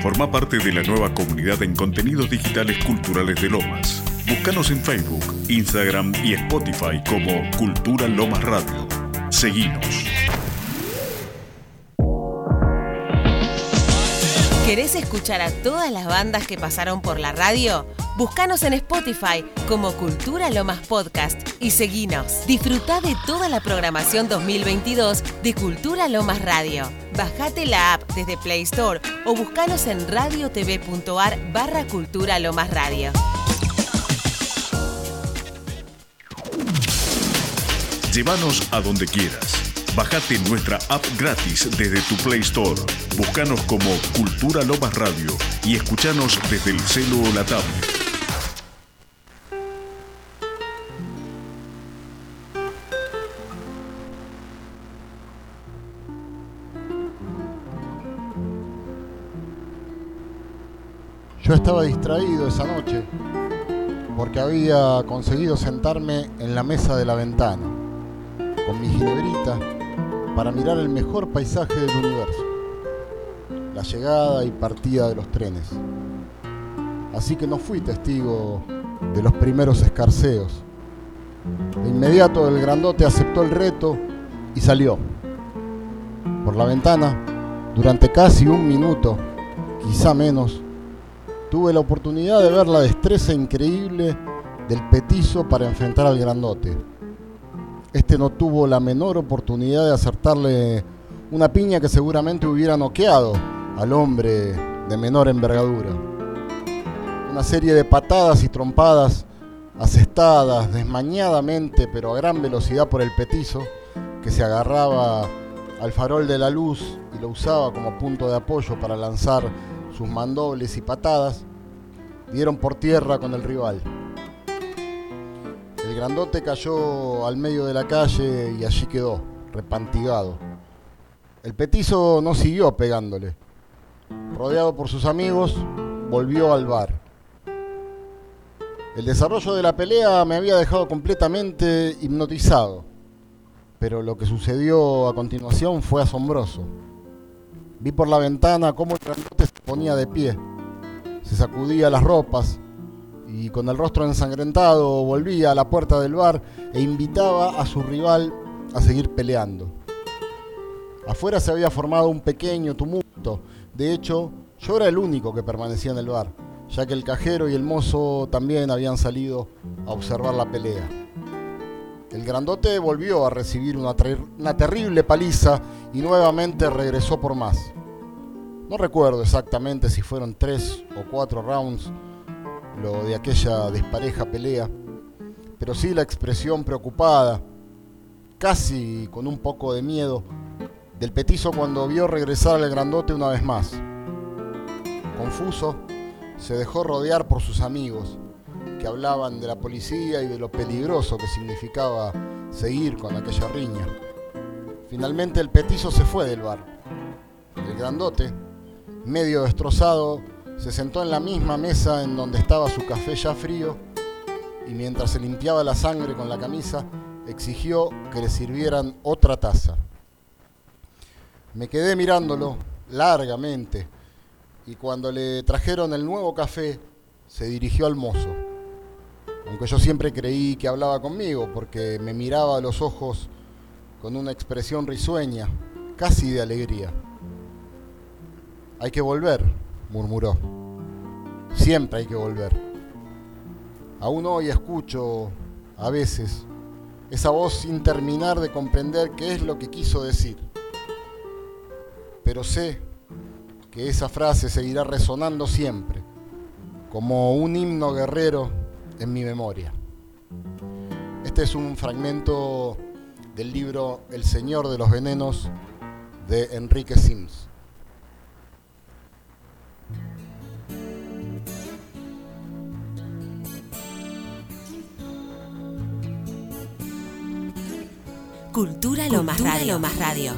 Forma parte de la nueva comunidad en contenidos digitales culturales de Lomas. Búscanos en Facebook, Instagram y Spotify como Cultura Lomas Radio. Seguinos. ¿Querés escuchar a todas las bandas que pasaron por la radio? Búscanos en Spotify como Cultura Lomas Podcast y seguinos. Disfruta de toda la programación 2022 de Cultura Lomas Radio. Bajate la app desde Play Store o búscanos en radiotv.ar barra Cultura Lomas Radio. Llévanos a donde quieras. Bájate nuestra app gratis desde tu Play Store. Búscanos como Cultura Lomas Radio y escuchanos desde el celo o la tablet. Yo estaba distraído esa noche porque había conseguido sentarme en la mesa de la ventana con mi ginebrita para mirar el mejor paisaje del universo, la llegada y partida de los trenes. Así que no fui testigo de los primeros escarceos. De inmediato el grandote aceptó el reto y salió. Por la ventana, durante casi un minuto, quizá menos, tuve la oportunidad de ver la destreza increíble del petizo para enfrentar al grandote. Este no tuvo la menor oportunidad de acertarle una piña que seguramente hubiera noqueado al hombre de menor envergadura. Una serie de patadas y trompadas asestadas desmañadamente pero a gran velocidad por el petizo que se agarraba al farol de la luz y lo usaba como punto de apoyo para lanzar sus mandobles y patadas, dieron por tierra con el rival. El grandote cayó al medio de la calle y allí quedó, repantigado. El petizo no siguió pegándole. Rodeado por sus amigos, volvió al bar. El desarrollo de la pelea me había dejado completamente hipnotizado, pero lo que sucedió a continuación fue asombroso. Vi por la ventana cómo el grandote se ponía de pie, se sacudía las ropas y con el rostro ensangrentado volvía a la puerta del bar e invitaba a su rival a seguir peleando. Afuera se había formado un pequeño tumulto. De hecho, yo era el único que permanecía en el bar, ya que el cajero y el mozo también habían salido a observar la pelea. El grandote volvió a recibir una, terrible paliza y nuevamente regresó por más. No recuerdo exactamente si fueron tres o cuatro rounds lo de aquella despareja pelea, pero sí la expresión preocupada, casi con un poco de miedo, del petizo cuando vio regresar al grandote una vez más. Confuso, se dejó rodear por sus amigos que hablaban de la policía y de lo peligroso que significaba seguir con aquella riña. Finalmente el petizo se fue del bar. El grandote, medio destrozado, se sentó en la misma mesa en donde estaba su café ya frío y mientras se limpiaba la sangre con la camisa, exigió que le sirvieran otra taza. Me quedé mirándolo largamente y cuando le trajeron el nuevo café, se dirigió al mozo aunque yo siempre creí que hablaba conmigo porque me miraba a los ojos con una expresión risueña, casi de alegría. Hay que volver, murmuró. Siempre hay que volver. Aún hoy escucho, a veces, esa voz sin terminar de comprender qué es lo que quiso decir. Pero sé que esa frase seguirá resonando siempre, como un himno guerrero en mi memoria. Este es un fragmento del libro El Señor de los Venenos de Enrique Sims. Cultura lo más radio. Lo más radio.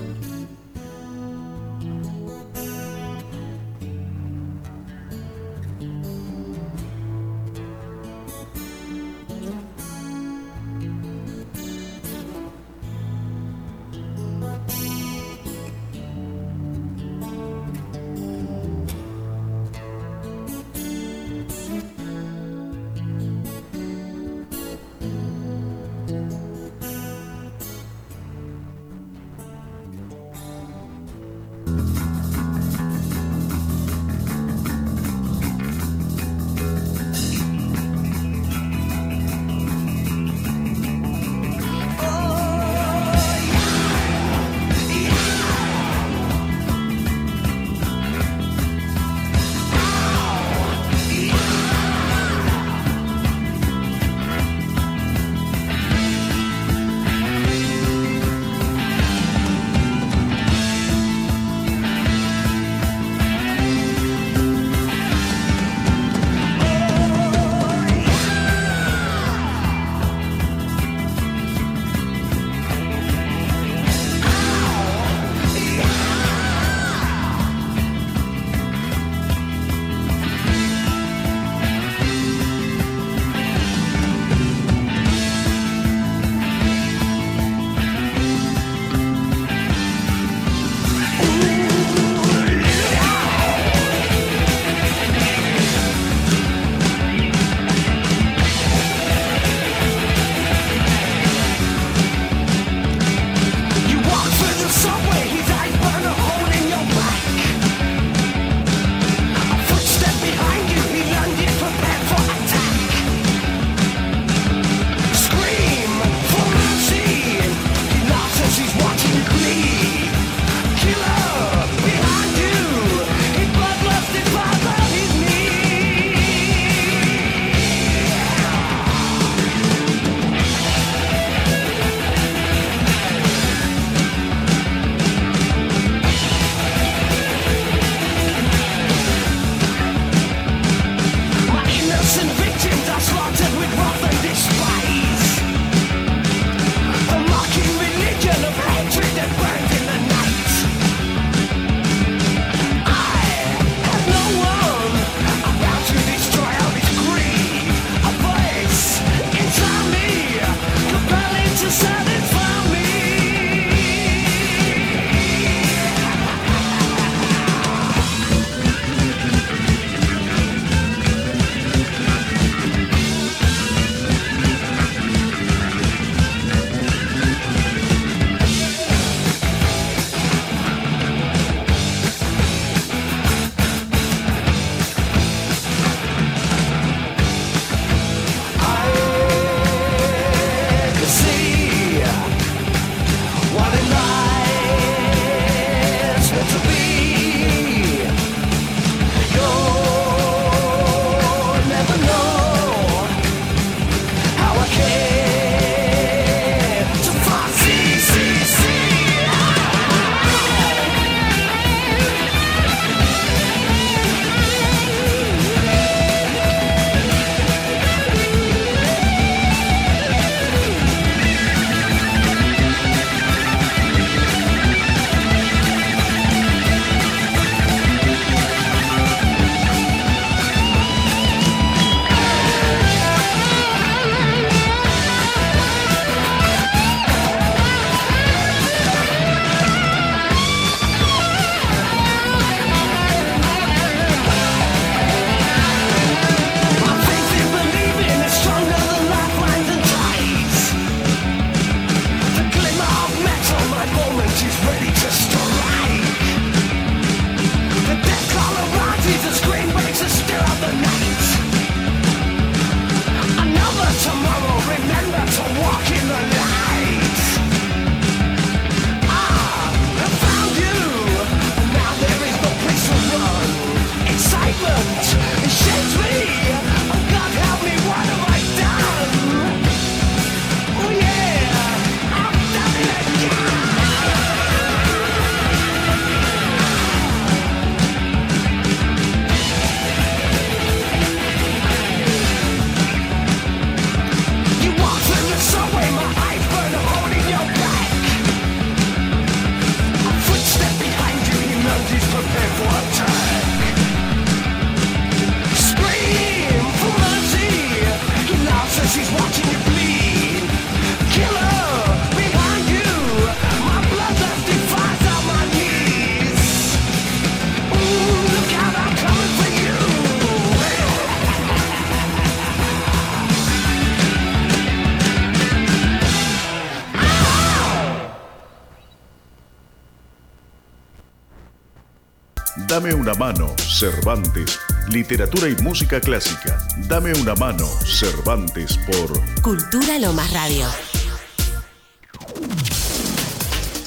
Dame una mano, Cervantes. Literatura y música clásica. Dame una mano, Cervantes por Cultura Lomas Radio.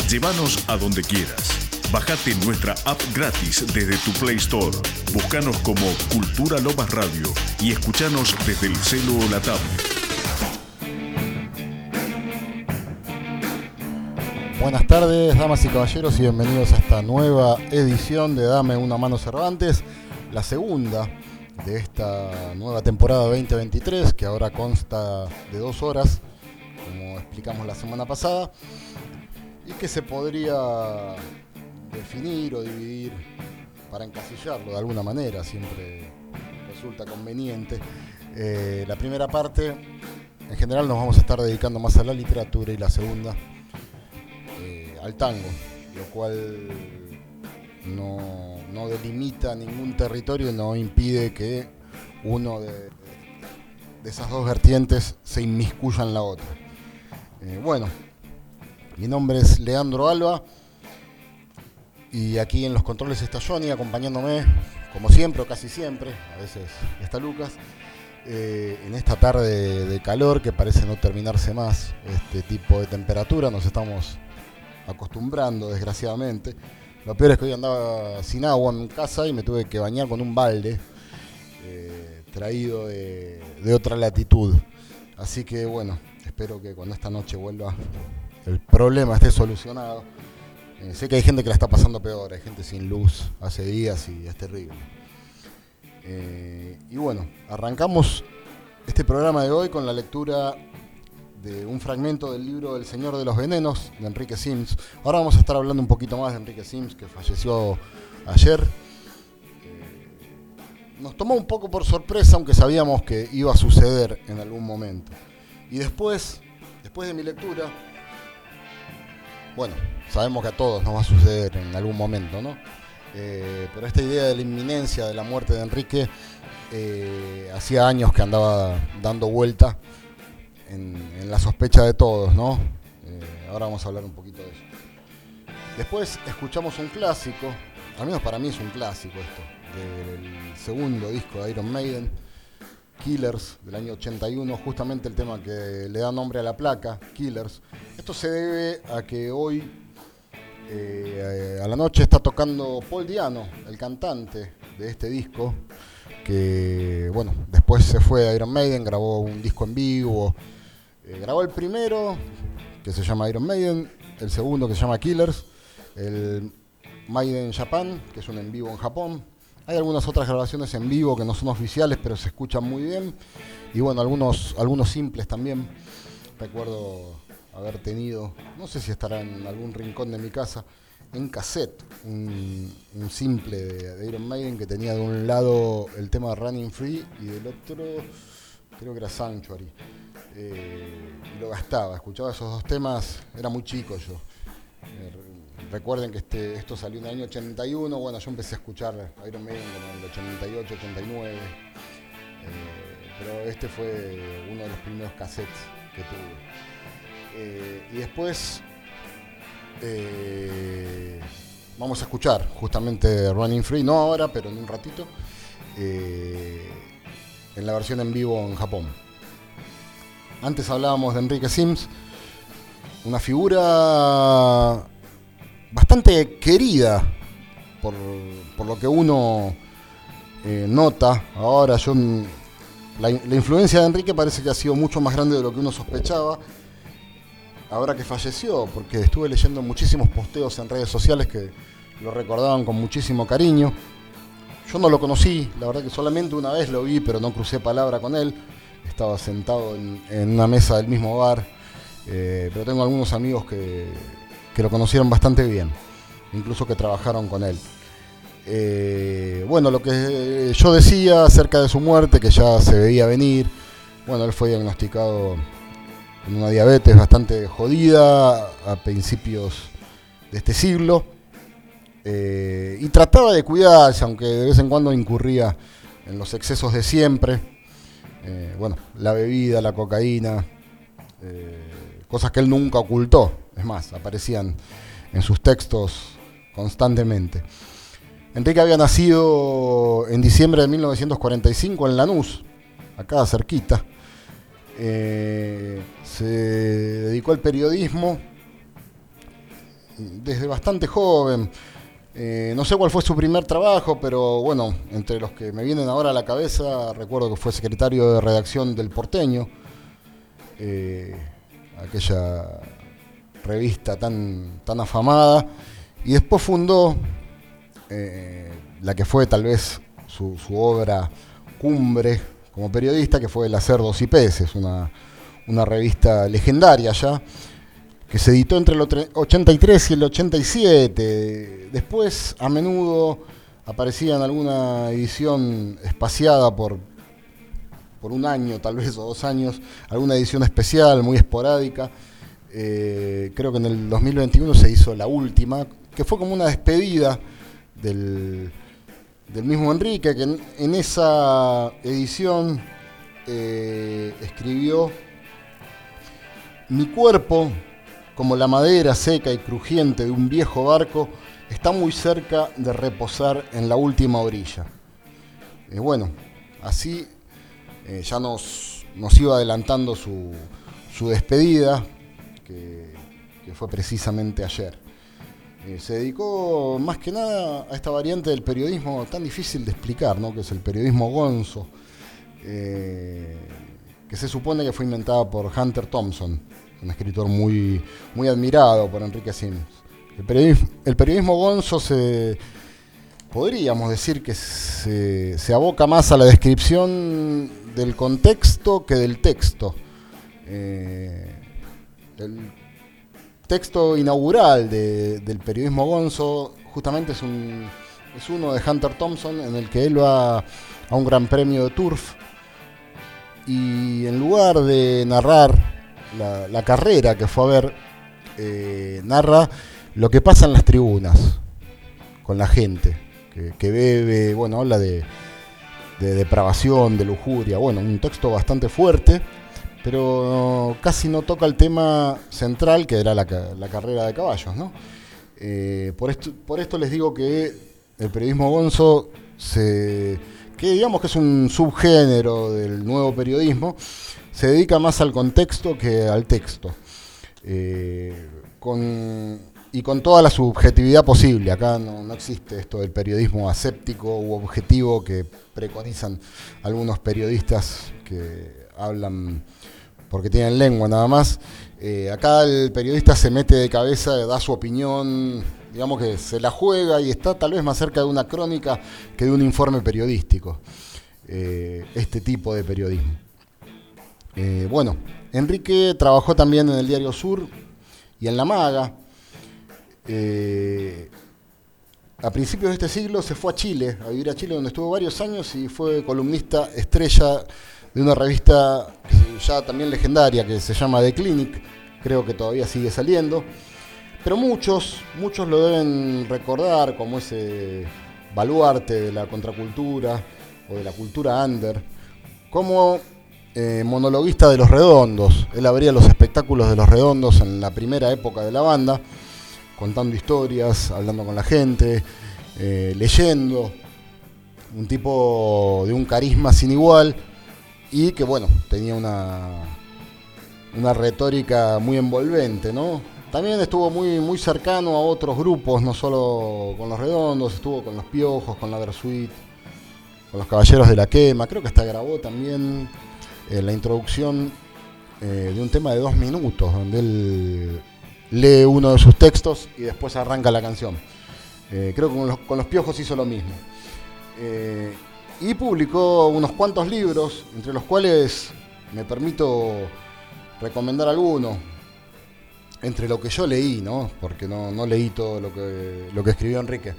Llévanos a donde quieras. Bájate nuestra app gratis desde tu Play Store. Búscanos como Cultura Lomas Radio y escuchanos desde el celo o la tablet. Buenas tardes, damas y caballeros, y bienvenidos a esta nueva edición de Dame una mano Cervantes, la segunda de esta nueva temporada 2023, que ahora consta de dos horas, como explicamos la semana pasada, y que se podría definir o dividir para encasillarlo de alguna manera, siempre resulta conveniente. Eh, la primera parte, en general, nos vamos a estar dedicando más a la literatura y la segunda al tango, lo cual no, delimita ningún territorio no impide que uno de, esas dos vertientes se inmiscuya en la otra. Eh, bueno, mi nombre es Leandro Alba y aquí en los controles está Johnny acompañándome, como siempre o casi siempre, a veces está Lucas. Eh, en esta tarde de calor que parece no terminarse más este tipo de temperatura, nos estamos acostumbrando, desgraciadamente. Lo peor es que hoy andaba sin agua en casa y me tuve que bañar con un balde eh, traído de, otra latitud. Así que bueno, espero que cuando esta noche vuelva el problema esté solucionado. Eh, sé que hay gente que la está pasando peor, hay gente sin luz hace días y es terrible. Eh, y bueno, arrancamos este programa de hoy con la lectura de un fragmento del libro El Señor de los Venenos de Enrique Sims. Ahora vamos a estar hablando un poquito más de Enrique Sims, que falleció ayer. Eh, nos tomó un poco por sorpresa, aunque sabíamos que iba a suceder en algún momento. Y después, después de mi lectura, bueno, sabemos que a todos nos va a suceder en algún momento, ¿no? Eh, pero esta idea de la inminencia de la muerte de Enrique eh, hacía años que andaba dando vuelta en, la sospecha de todos, ¿no? Eh, ahora vamos a hablar un poquito de eso. Después escuchamos un clásico, al menos para mí es un clásico esto, del segundo disco de Iron Maiden, Killers, del año 81, justamente el tema que le da nombre a la placa, Killers. Esto se debe a que hoy eh, a la noche está tocando Paul Diano, el cantante de este disco, que bueno, después se fue a Iron Maiden, grabó un disco en vivo, eh, grabó el primero, que se llama Iron Maiden, el segundo que se llama Killers, el Maiden Japan, que es un en vivo en Japón. Hay algunas otras grabaciones en vivo que no son oficiales, pero se escuchan muy bien. Y bueno, algunos, algunos simples también. Recuerdo haber tenido, no sé si estará en algún rincón de mi casa, en cassette, un, simple de, Iron Maiden que tenía de un lado el tema Running Free y del otro creo que era Sanctuary. Eh, lo gastaba, escuchaba esos dos temas, era muy chico yo. Eh, recuerden que este, esto salió en el año 81, bueno, yo empecé a escuchar Iron Maiden en el 88, 89, eh, pero este fue uno de los primeros cassettes que tuve. y después vamos a escuchar justamente Running Free, no ahora, pero en un ratito, en la versión en vivo en Japón. Antes hablábamos de Enrique Sims, una figura bastante querida por, lo que uno eh, nota. Ahora yo la, influencia de Enrique parece que ha sido mucho más grande de lo que uno sospechaba. Ahora que falleció, porque estuve leyendo muchísimos posteos en redes sociales que lo recordaban con muchísimo cariño. Yo no lo conocí, la verdad que solamente una vez lo vi, pero no crucé palabra con él estaba sentado en, una mesa del mismo bar, eh, pero tengo algunos amigos que, lo conocieron bastante bien, incluso que trabajaron con él. Eh, bueno, lo que yo decía acerca de su muerte, que ya se veía venir, bueno, él fue diagnosticado con una diabetes bastante jodida a principios de este siglo. Eh, y trataba de cuidarse, aunque de vez en cuando incurría en los excesos de siempre. Eh, bueno, la bebida, la cocaína, eh, cosas que él nunca ocultó, es más, aparecían en sus textos constantemente. Enrique había nacido en diciembre de 1945 en Lanús, acá cerquita. Eh, se dedicó al periodismo desde bastante joven. Eh, no sé cuál fue su primer trabajo, pero bueno, entre los que me vienen ahora a la cabeza, recuerdo que fue secretario de redacción del Porteño, eh, aquella revista tan, tan afamada, y después fundó eh, la que fue tal vez su, obra cumbre como periodista, que fue El Hacer Dos y Peces, una, una revista legendaria ya que se editó entre el 83 y el 87. Después, a menudo, aparecía en alguna edición espaciada por, por un año, tal vez, o dos años, alguna edición especial, muy esporádica. Eh, creo que en el 2021 se hizo la última, que fue como una despedida del, mismo Enrique, que en, esa edición eh, escribió Mi cuerpo como la madera seca y crujiente de un viejo barco, está muy cerca de reposar en la última orilla. Y bueno, así eh, ya nos, nos, iba adelantando su, despedida, que, fue precisamente ayer. Eh, se dedicó más que nada a esta variante del periodismo tan difícil de explicar, ¿no? que es el periodismo gonzo, eh, que se supone que fue inventada por Hunter Thompson un escritor muy, muy admirado por Enrique Sims. El periodismo, gonzo se, podríamos decir que se, aboca más a la descripción del contexto que del texto. Eh, el texto inaugural del periodismo gonzo justamente es, un, es uno de Hunter Thompson en el que él va a un gran premio de turf y en lugar de narrar la, carrera que fue a ver, eh, narra lo que pasa en las tribunas con la gente, que, bebe, bueno, habla de, depravación, de lujuria, bueno, un texto bastante fuerte, pero casi no toca el tema central que era la, carrera de caballos, ¿no? Eh, por, esto, por esto les digo que el periodismo gonzo se que digamos que es un subgénero del nuevo periodismo, se dedica más al contexto que al texto. Eh, y con toda la subjetividad posible. Acá no, existe esto del periodismo aséptico u objetivo que preconizan algunos periodistas que hablan porque tienen lengua nada más. Eh, acá el periodista se mete de cabeza, da su opinión, digamos que se la juega y está tal vez más cerca de una crónica que de un informe periodístico. Eh, este tipo de periodismo. Eh, bueno, Enrique trabajó también en el Diario Sur y en La Maga. Eh, a principios de este siglo se fue a Chile, a vivir a Chile, donde estuvo varios años y fue columnista estrella de una revista ya también legendaria que se llama The Clinic, creo que todavía sigue saliendo. Pero muchos, muchos lo deben recordar como ese baluarte de la contracultura o de la cultura under, como eh, monologuista de Los Redondos. Él abría los espectáculos de Los Redondos en la primera época de la banda, contando historias, hablando con la gente, eh, leyendo. Un tipo de un carisma sin igual y que, bueno, tenía una, una retórica muy envolvente, ¿no? También estuvo muy, muy cercano a otros grupos, no solo con los redondos, estuvo con los piojos, con la Versuit, con los caballeros de la quema, creo que hasta grabó también eh, la introducción eh, de un tema de dos minutos, donde él lee uno de sus textos y después arranca la canción. Eh, creo que con los, piojos hizo lo mismo. y publicó unos cuantos libros, entre los cuales me permito recomendar algunos, entre lo que yo leí, ¿no? porque no, leí todo lo que, escribió Enrique.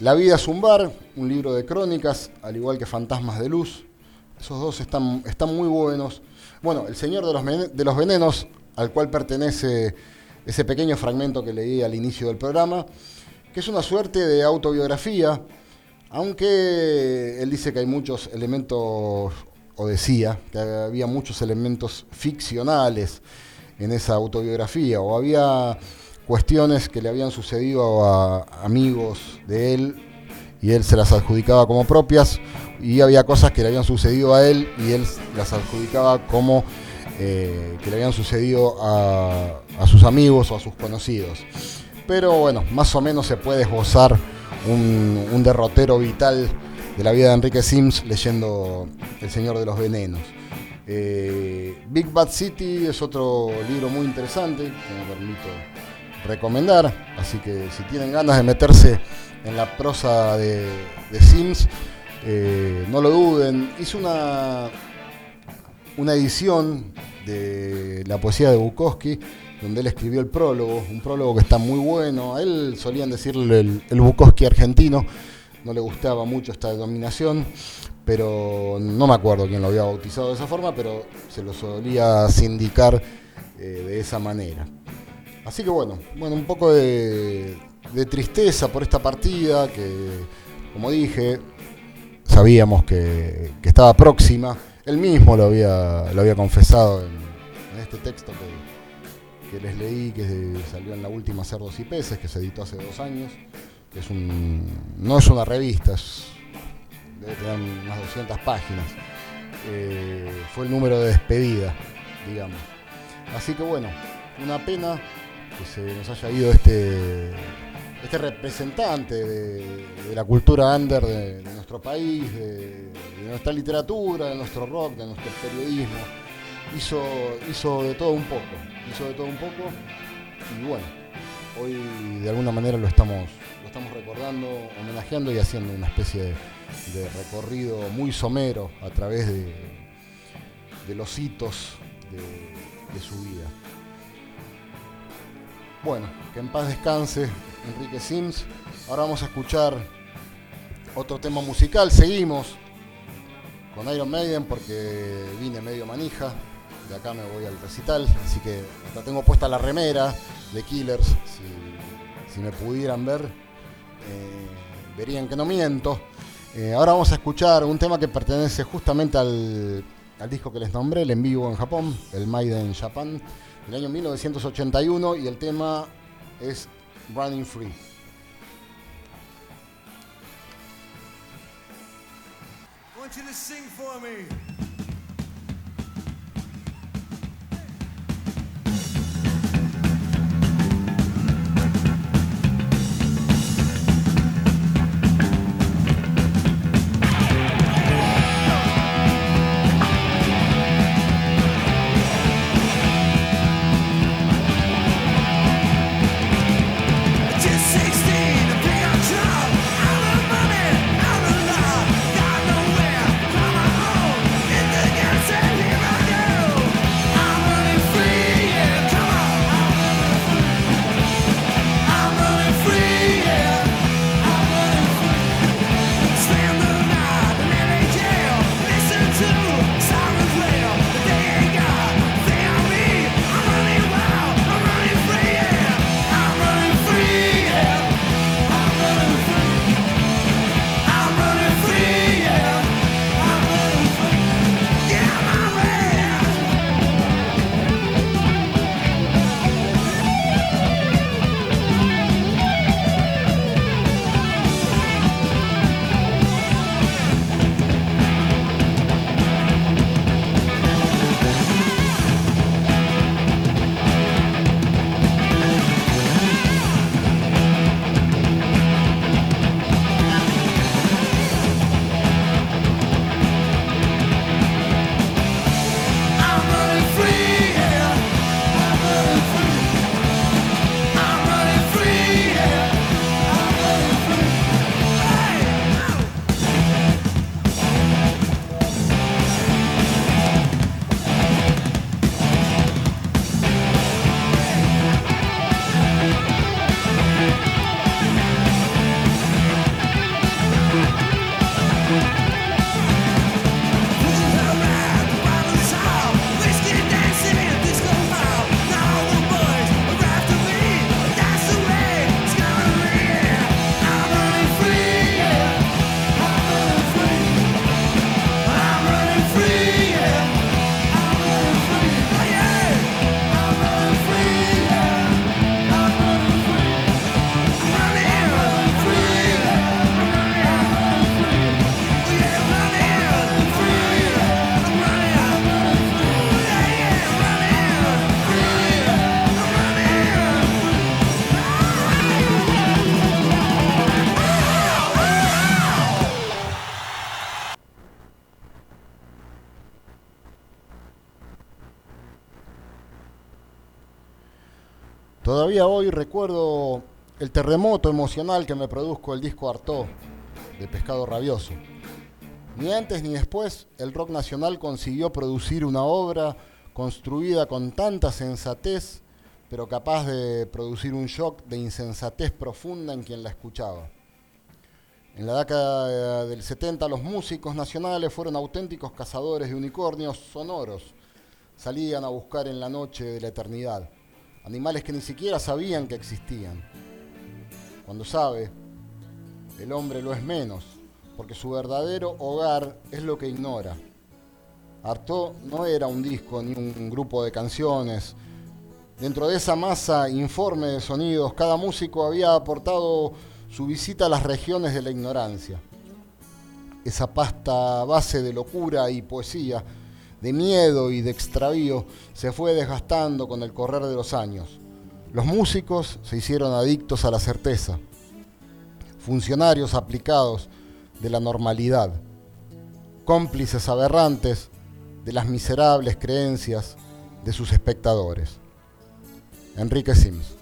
la vida es un bar, un libro de crónicas, al igual que Fantasmas de Luz, esos dos están, están muy buenos. Bueno, El Señor de los, de los Venenos, al cual pertenece ese pequeño fragmento que leí al inicio del programa, que es una suerte de autobiografía, aunque él dice que hay muchos elementos, o decía, que había muchos elementos ficcionales en esa autobiografía, o había cuestiones que le habían sucedido a amigos de él y él se las adjudicaba como propias y había cosas que le habían sucedido a él y él las adjudicaba como eh, que le habían sucedido a, sus amigos o a sus conocidos. Pero bueno, más o menos se puede esbozar un, derrotero vital de la vida de Enrique Sims leyendo El Señor de los Venenos. Eh, Big Bad City es otro libro muy interesante que me permito recomendar, así que si tienen ganas de meterse en la prosa de, Sims, eh, no lo duden. Hizo una, una edición de la poesía de Bukowski, donde él escribió el prólogo, un prólogo que está muy bueno. A él solían decirle el, Bukowski argentino, no le gustaba mucho esta denominación, pero no me acuerdo quién lo había bautizado de esa forma, pero se lo solía sindicar eh, de esa manera. Así que bueno, bueno, un poco de, tristeza por esta partida que, como dije, sabíamos que, estaba próxima. Él mismo lo había, lo había confesado en, este texto que, les leí, que salió en la última Cerdos y Peces, que se editó hace dos años. Que es no es una revista, debe tener unas 200 páginas. Eh, fue el número de despedida, digamos. Así que bueno, una pena que se nos haya ido este, este representante de, la cultura under de, nuestro país, de, nuestra literatura, de nuestro rock, de nuestro periodismo. Hizo, hizo de todo un poco, hizo de todo un poco y bueno, hoy de alguna manera lo estamos, estamos recordando, homenajeando y haciendo una especie de, recorrido muy somero a través de, los hitos de su vida. Bueno, que en paz descanse Enrique Sims. Ahora vamos a escuchar otro tema musical. Seguimos con Iron Maiden porque vine medio manija. De acá me voy al recital, así que acá tengo puesta la remera de Killers. Si, me pudieran ver, eh, verían que no miento. Eh, ahora vamos a escuchar un tema que pertenece justamente al, al disco que les nombré, el en vivo en Japón, el Maiden Japan, del año 1981 y el tema es Running Free. Todavía hoy recuerdo el terremoto emocional que me produjo el disco Artó de Pescado Rabioso. Ni antes ni después el rock nacional consiguió producir una obra construida con tanta sensatez, pero capaz de producir un shock de insensatez profunda en quien la escuchaba. En la década del 70 los músicos nacionales fueron auténticos cazadores de unicornios sonoros. Salían a buscar en la noche de la eternidad, animales que ni siquiera sabían que existían. Cuando sabe, el hombre lo es menos, porque su verdadero hogar es lo que ignora. Artaud no era un disco ni un grupo de canciones. Dentro de esa masa informe de sonidos, cada músico había aportado su visita a las regiones de la ignorancia. Esa pasta base de locura y poesía, de miedo y de extravío, se fue desgastando con el correr de los años. Los músicos se hicieron adictos a la certeza, funcionarios aplicados de la normalidad, cómplices aberrantes de las miserables creencias de sus espectadores. Enrique Sims.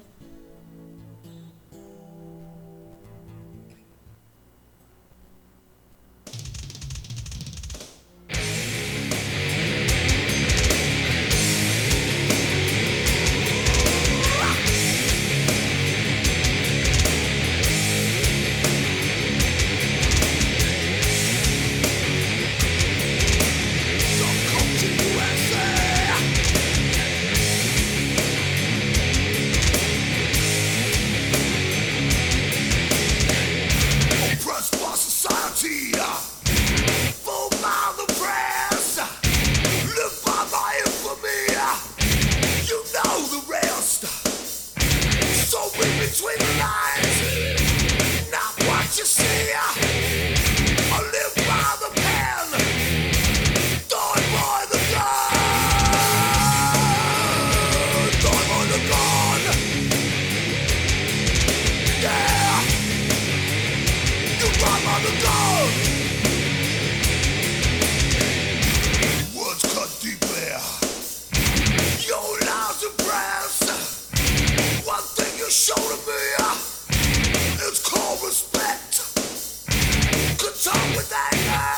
Savior!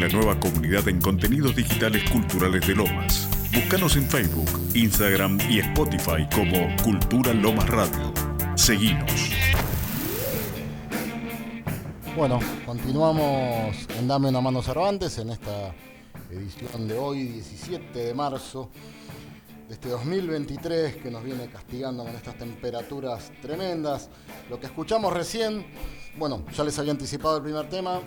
La nueva comunidad en contenidos digitales culturales de Lomas. Búscanos en Facebook, Instagram y Spotify como Cultura Lomas Radio. Seguinos. Bueno, continuamos en Dame una mano Cervantes en esta edición de hoy, 17 de marzo de este 2023 que nos viene castigando con estas temperaturas tremendas. Lo que escuchamos recién, bueno, ya les había anticipado el primer tema,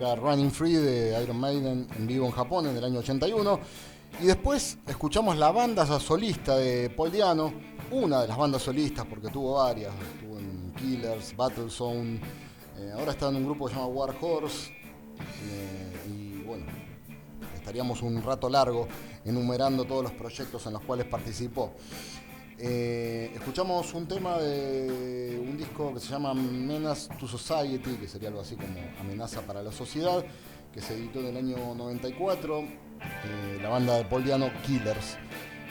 era Running Free de Iron Maiden en vivo en Japón en el año 81. Y después escuchamos la banda solista de Paul Diano, una de las bandas solistas, porque tuvo varias, estuvo en Killers, Battlezone, eh, ahora está en un grupo que se llama War Horse, eh, y bueno, estaríamos un rato largo enumerando todos los proyectos en los cuales participó. Eh, escuchamos un tema de un disco que se llama Menace to Society, que sería algo así como Amenaza para la Sociedad, que se editó en el año 94, eh, la banda de Paul Diano Killers.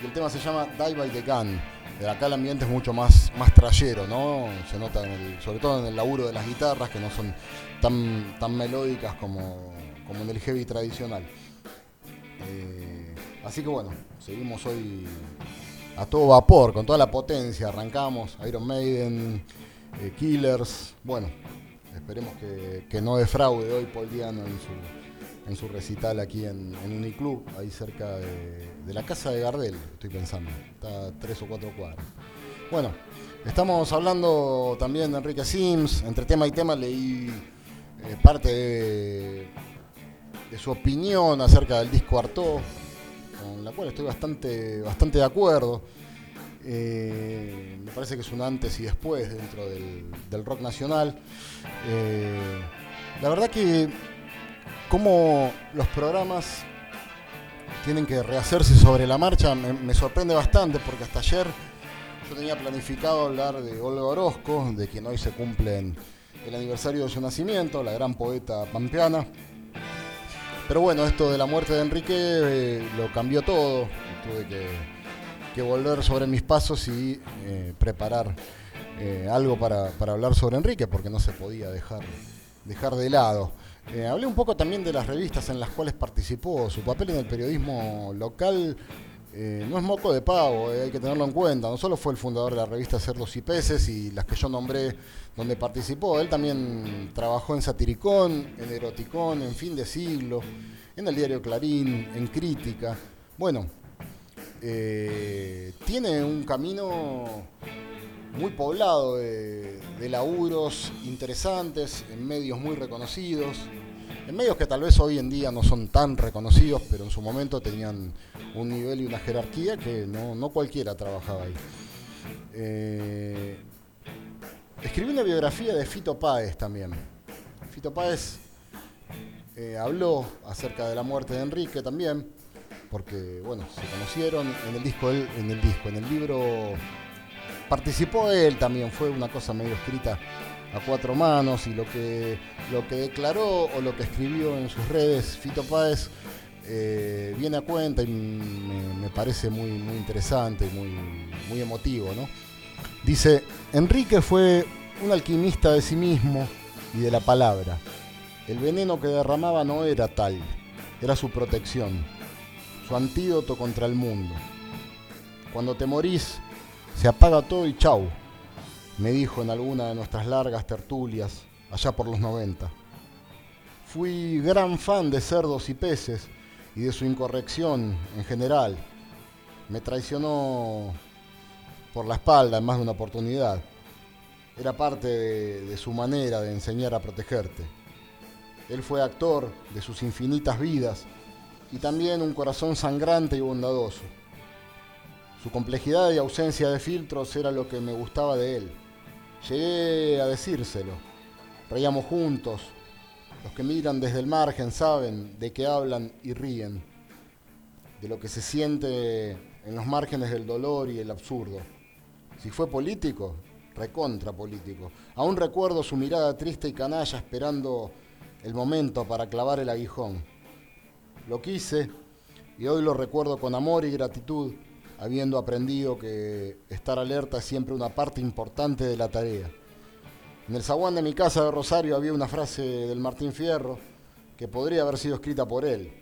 Y el tema se llama Die by the Gun. De acá el ambiente es mucho más, más trayero, ¿no? Se nota sobre todo en el laburo de las guitarras, que no son tan, tan melódicas como, como en el heavy tradicional. Eh, así que bueno, seguimos hoy a todo vapor, con toda la potencia. Arrancamos Iron Maiden, eh, Killers. Bueno, esperemos que, no defraude hoy Paul Diano en su, en su recital aquí en, Uniclub, ahí cerca de, la casa de Gardel, estoy pensando. Está tres o cuatro cuadras. Bueno, estamos hablando también de Enrique Sims. Entre tema y tema leí eh, parte de, de su opinión acerca del disco Artaud con la cual estoy bastante, bastante de acuerdo. Eh, me parece que es un antes y después dentro del, rock nacional. Eh, la verdad que como los programas tienen que rehacerse sobre la marcha me, sorprende bastante porque hasta ayer yo tenía planificado hablar de Olga Orozco, de quien hoy se cumple el aniversario de su nacimiento, la gran poeta pampeana. Pero bueno, esto de la muerte de Enrique eh, lo cambió todo. Tuve que, volver sobre mis pasos y eh, preparar eh, algo para, hablar sobre Enrique, porque no se podía dejar, dejar de lado. hablé un poco también de las revistas en las cuales participó. Su papel en el periodismo local no es moco de pavo, hay que tenerlo en cuenta. No solo fue el fundador de la revista Cerdos y Peces y las que yo nombré donde participó. Él también trabajó en Satiricón, en Eroticón, en Fin de Siglo, en el diario Clarín, en Crítica. Bueno, eh, tiene un camino muy poblado de, de laburos interesantes, en medios muy reconocidos, en medios que tal vez hoy en día no son tan reconocidos, pero en su momento tenían un nivel y una jerarquía que no, cualquiera trabajaba ahí. Eh, Escribí una biografía de Fito Páez también. Fito Páez eh, habló acerca de la muerte de Enrique también, porque bueno, se conocieron en el disco, en el disco, en el libro participó él también, fue una cosa medio escrita a cuatro manos y lo que, lo que declaró o lo que escribió en sus redes Fito Páez eh, viene a cuenta y me, parece muy, muy interesante muy, muy emotivo, ¿no? Dice, Enrique fue un alquimista de sí mismo y de la palabra. El veneno que derramaba no era tal, era su protección, su antídoto contra el mundo. Cuando te morís, se apaga todo y chau, me dijo en alguna de nuestras largas tertulias, allá por los 90. Fui gran fan de cerdos y peces y de su incorrección en general. Me traicionó por la espalda en más de una oportunidad. Era parte de, su manera de enseñar a protegerte. Él fue actor de sus infinitas vidas y también un corazón sangrante y bondadoso. Su complejidad y ausencia de filtros era lo que me gustaba de él. Llegué a decírselo. Reíamos juntos. Los que miran desde el margen saben de qué hablan y ríen. De lo que se siente en los márgenes del dolor y el absurdo. Si fue político, recontra político. Aún recuerdo su mirada triste y canalla esperando el momento para clavar el aguijón. Lo quise y hoy lo recuerdo con amor y gratitud, habiendo aprendido que estar alerta es siempre una parte importante de la tarea. En el zaguán de mi casa de Rosario había una frase del Martín Fierro que podría haber sido escrita por él.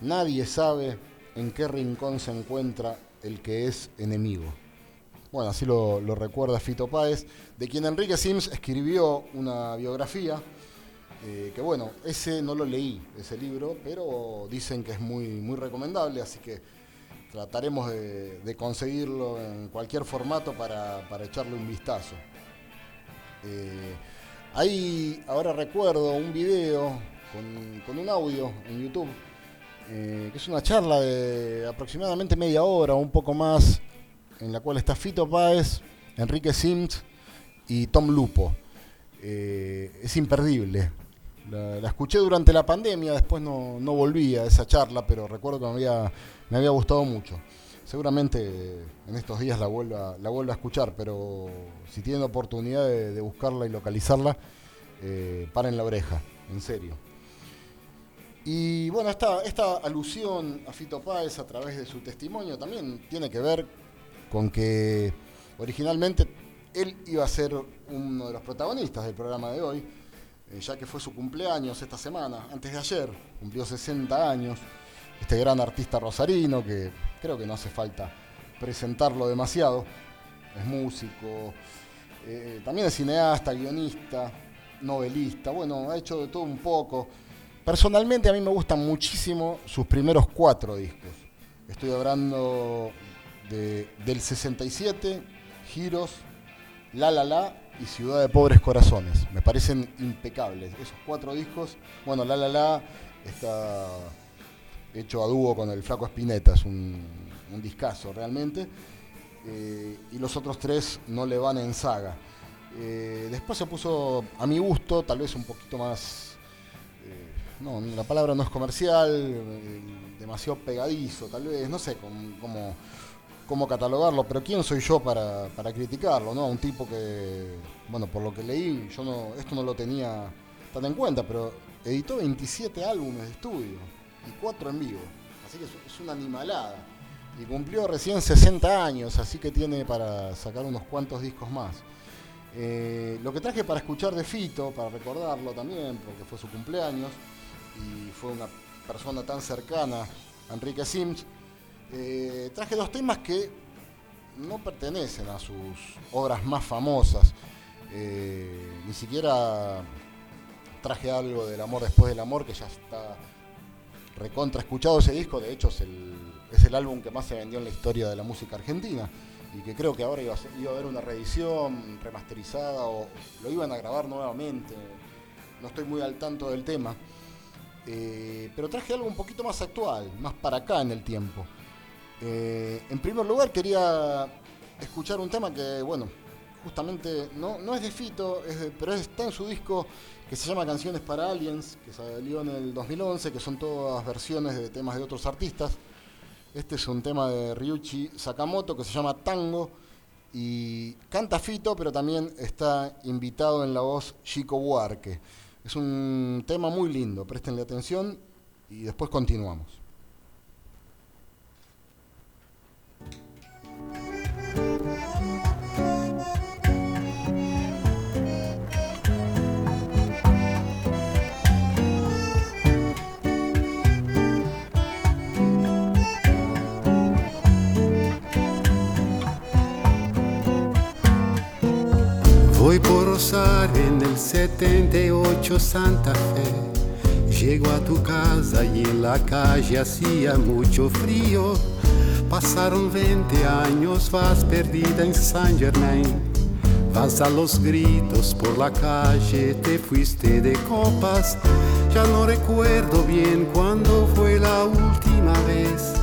Nadie sabe en qué rincón se encuentra el que es enemigo. Bueno, así lo, recuerda Fito Páez, de quien Enrique Sims escribió una biografía, eh, que bueno, ese no lo leí, ese libro, pero dicen que es muy, muy recomendable, así que trataremos de, conseguirlo en cualquier formato para, echarle un vistazo. Eh, ahí ahora recuerdo un video con, un audio en YouTube, eh, que es una charla de aproximadamente media hora o un poco más, en la cual está Fito Páez, Enrique Sims y Tom Lupo. Eh, es imperdible. La, escuché durante la pandemia, después no, no, volví a esa charla, pero recuerdo que me había, me había gustado mucho. Seguramente en estos días la vuelva, la vuelva a escuchar, pero si tienen oportunidad de, buscarla y localizarla, eh, paren la oreja, en serio. Y bueno, esta, esta alusión a Fito Páez a través de su testimonio también tiene que ver con que originalmente él iba a ser uno de los protagonistas del programa de hoy, eh, ya que fue su cumpleaños esta semana, antes de ayer, cumplió 60 años, este gran artista rosarino que creo que no hace falta presentarlo demasiado, es músico, eh, también es cineasta, guionista, novelista, bueno, ha hecho de todo un poco Personalmente a mí me gustan muchísimo sus primeros cuatro discos. Estoy hablando del 67, Giros, La La La y Ciudad de Pobres Corazones. Me parecen impecables. Esos cuatro discos, bueno, La La La está hecho a dúo con el Flaco Espineta, es un, discazo realmente. Eh, y los otros tres no le van en saga. Eh, después se puso, a mi gusto, tal vez un poquito más no, la palabra no es comercial, eh, demasiado pegadizo, tal vez, no sé cómo, cómo, catalogarlo, pero ¿quién soy yo para, criticarlo? ¿no? Un tipo que, bueno, por lo que leí, yo no, esto no lo tenía tan en cuenta, pero editó 27 álbumes de estudio y 4 en vivo, así que es una animalada. Y cumplió recién 60 años, así que tiene para sacar unos cuantos discos más. Eh, lo que traje para escuchar de Fito, para recordarlo también, porque fue su cumpleaños, y fue una persona tan cercana Enrique Sims, eh, traje dos temas que no pertenecen a sus obras más famosas. Eh, ni siquiera traje algo del amor después del amor, que ya está recontra escuchado ese disco, de hecho es el, es el álbum que más se vendió en la historia de la música argentina y que creo que ahora iba a, haber una reedición remasterizada o lo iban a grabar nuevamente, no estoy muy al tanto del tema. Eh, pero traje algo un poquito más actual, más para acá en el tiempo. Eh, en primer lugar quería escuchar un tema que, bueno, justamente no, no es de Fito, pero está en su disco que se llama Canciones para Aliens, que salió en el 2011, que son todas versiones de temas de otros artistas. Este es un tema de Ryuichi Sakamoto que se llama Tango y canta Fito, pero también está invitado en la voz Chico Buarque. Es un tema muy lindo, prestenle atención y después continuamos. Voy por Rosario en el 78 Santa Fe. Llego a tu casa y en la calle hacía mucho frío. Pasaron 20 años, vas perdida en San Germain. Vas a los gritos por la calle, te fuiste de copas. Ya no recuerdo bien cuándo fue la última vez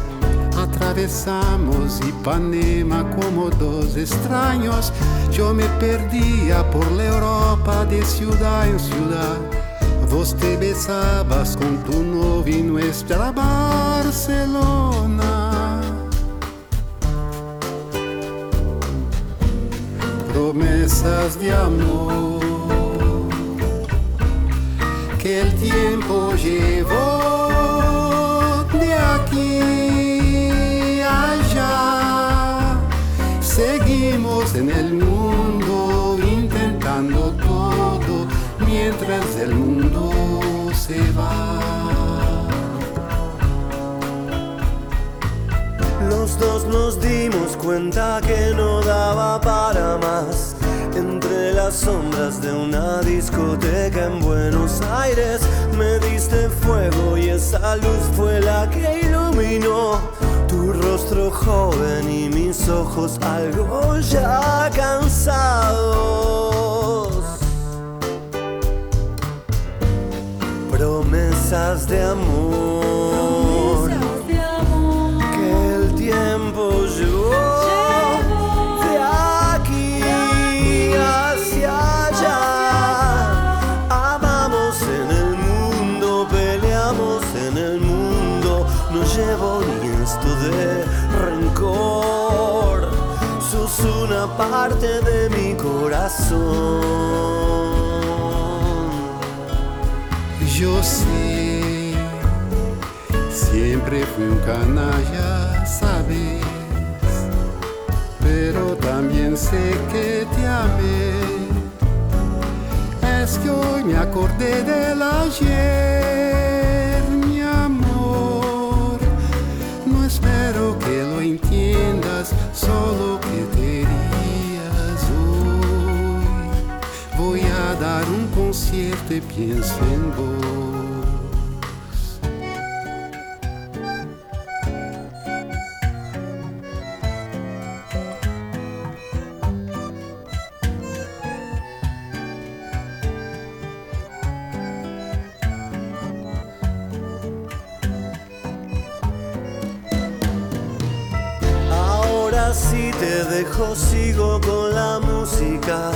atravesamos Ipanema como dos extraños. Yo me perdía por la Europa de ciudad en ciudad. Vos te besabas con tu novio en nuestra Barcelona. Promesas de amor que el tiempo llevó de aquí Seguimos en el mundo Los dos nos dimos cuenta que no daba para más. Entre las sombras de una discoteca en Buenos Aires me diste fuego y esa luz fue la que iluminó tu rostro joven y mis ojos algo ya cansados. Promesas de amor que el tiempo llevó de aquí hacia allá. Amamos en el mundo, peleamos en el mundo. No llevo ni esto de rencor. Sos una parte de mi corazón. Yo sé, siempre fui un canalla, sabes, pero también sé que te amé. Es que hoy me acordé del ayer, mi amor. No espero que lo entiendas, solo que te rías Voy a dar un concierto y pienso en vos. Ahora sí te dejo, sigo con la música.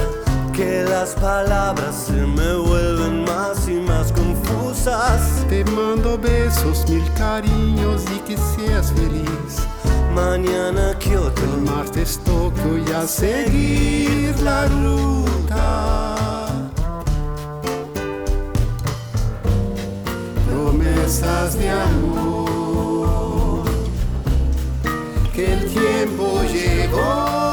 Que las palabras se me vuelven más y más confusas. Te mando besos, mil cariños y que seas feliz. Mañana Kioto, El martes Tokio y a seguir la ruta. Promesas de amor que el tiempo llevó.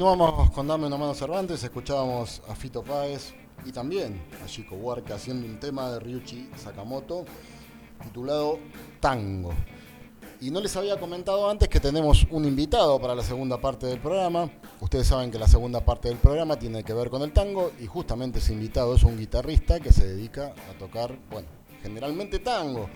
Continuamos con Dame una mano Cervantes, escuchábamos a Fito Páez y también a Chico Huarca haciendo un tema de Ryuichi Sakamoto titulado Tango. Y no les había comentado antes que tenemos un invitado para la segunda parte del programa. Ustedes saben que la segunda parte del programa tiene que ver con el tango y justamente ese invitado es un guitarrista que se dedica a tocar, bueno, generalmente tango.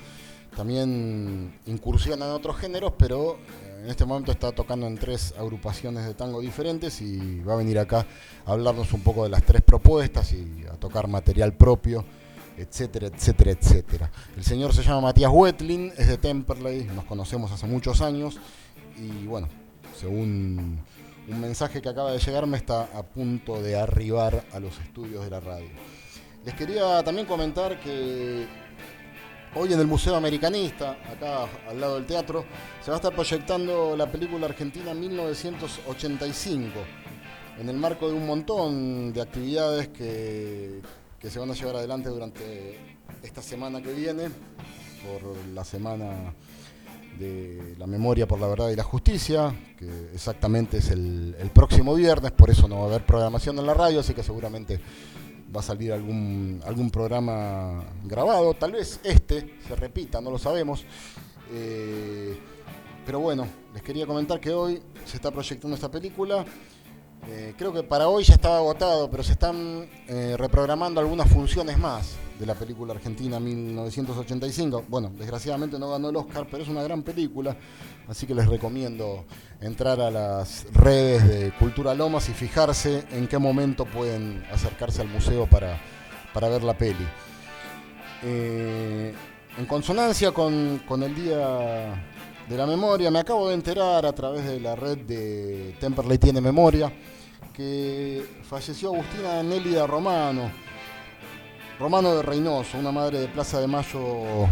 También incursiona en otros géneros, pero eh, en este momento está tocando en tres agrupaciones de tango diferentes y va a venir acá a hablarnos un poco de las tres propuestas y a tocar material propio, etcétera, etcétera, etcétera. El señor se llama Matías Wetlin, es de Temperley, nos conocemos hace muchos años y bueno, según un mensaje que acaba de llegarme está a punto de arribar a los estudios de la radio. Les quería también comentar que Hoy en el Museo Americanista, acá al lado del teatro, se va a estar proyectando la película argentina 1985, en el marco de un montón de actividades que, que se van a llevar adelante durante esta semana que viene, por la semana de la memoria por la verdad y la justicia, que exactamente es el, el próximo viernes, por eso no va a haber programación en la radio, así que seguramente va a salir algún, algún programa grabado, tal vez este se repita, no lo sabemos. Eh, pero bueno, les quería comentar que hoy se está proyectando esta película. Eh, creo que para hoy ya estaba agotado, pero se están eh, reprogramando algunas funciones más de la película argentina 1985. Bueno, desgraciadamente no ganó el Oscar, pero es una gran película, así que les recomiendo entrar a las redes de Cultura Lomas y fijarse en qué momento pueden acercarse al museo para, para ver la peli. Eh, en consonancia con, con el Día de la Memoria, me acabo de enterar a través de la red de Temperley Tiene Memoria que falleció Agustina Nélida Romano, Romano de Reynoso, una madre de Plaza de Mayo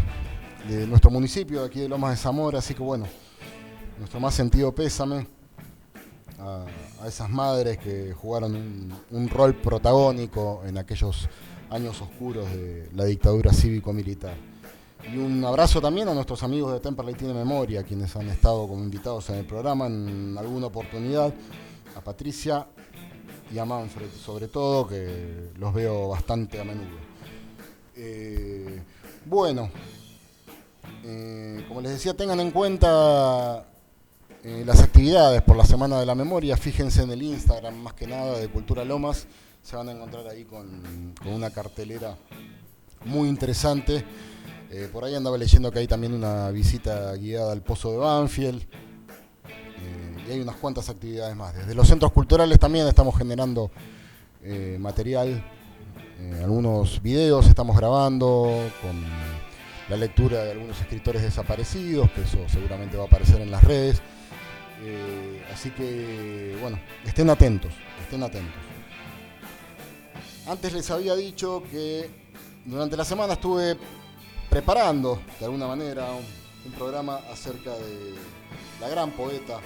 de nuestro municipio, aquí de Lomas de Zamora, así que bueno, nuestro más sentido pésame a, esas madres que jugaron un, rol protagónico en aquellos años oscuros de la dictadura cívico-militar. Y un abrazo también a nuestros amigos de Temperley Tiene Memoria, quienes han estado como invitados en el programa en alguna oportunidad, a Patricia y a Manfred, sobre todo, que los veo bastante a menudo. Eh, bueno, eh, como les decía, tengan en cuenta eh, las actividades por la Semana de la Memoria, fíjense en el Instagram más que nada de Cultura Lomas, se van a encontrar ahí con, una cartelera muy interesante. Por ahí andaba leyendo que hay también una visita guiada al Pozo de Banfield. Eh, y hay unas cuantas actividades más. Desde los centros culturales también estamos generando material, algunos videos estamos grabando con la lectura de algunos escritores desaparecidos, que eso seguramente va a aparecer en las redes. Eh, así que, bueno, estén atentos, estén atentos. Antes les había dicho que durante la semana estuve preparando, de alguna manera, un, programa acerca de la gran poeta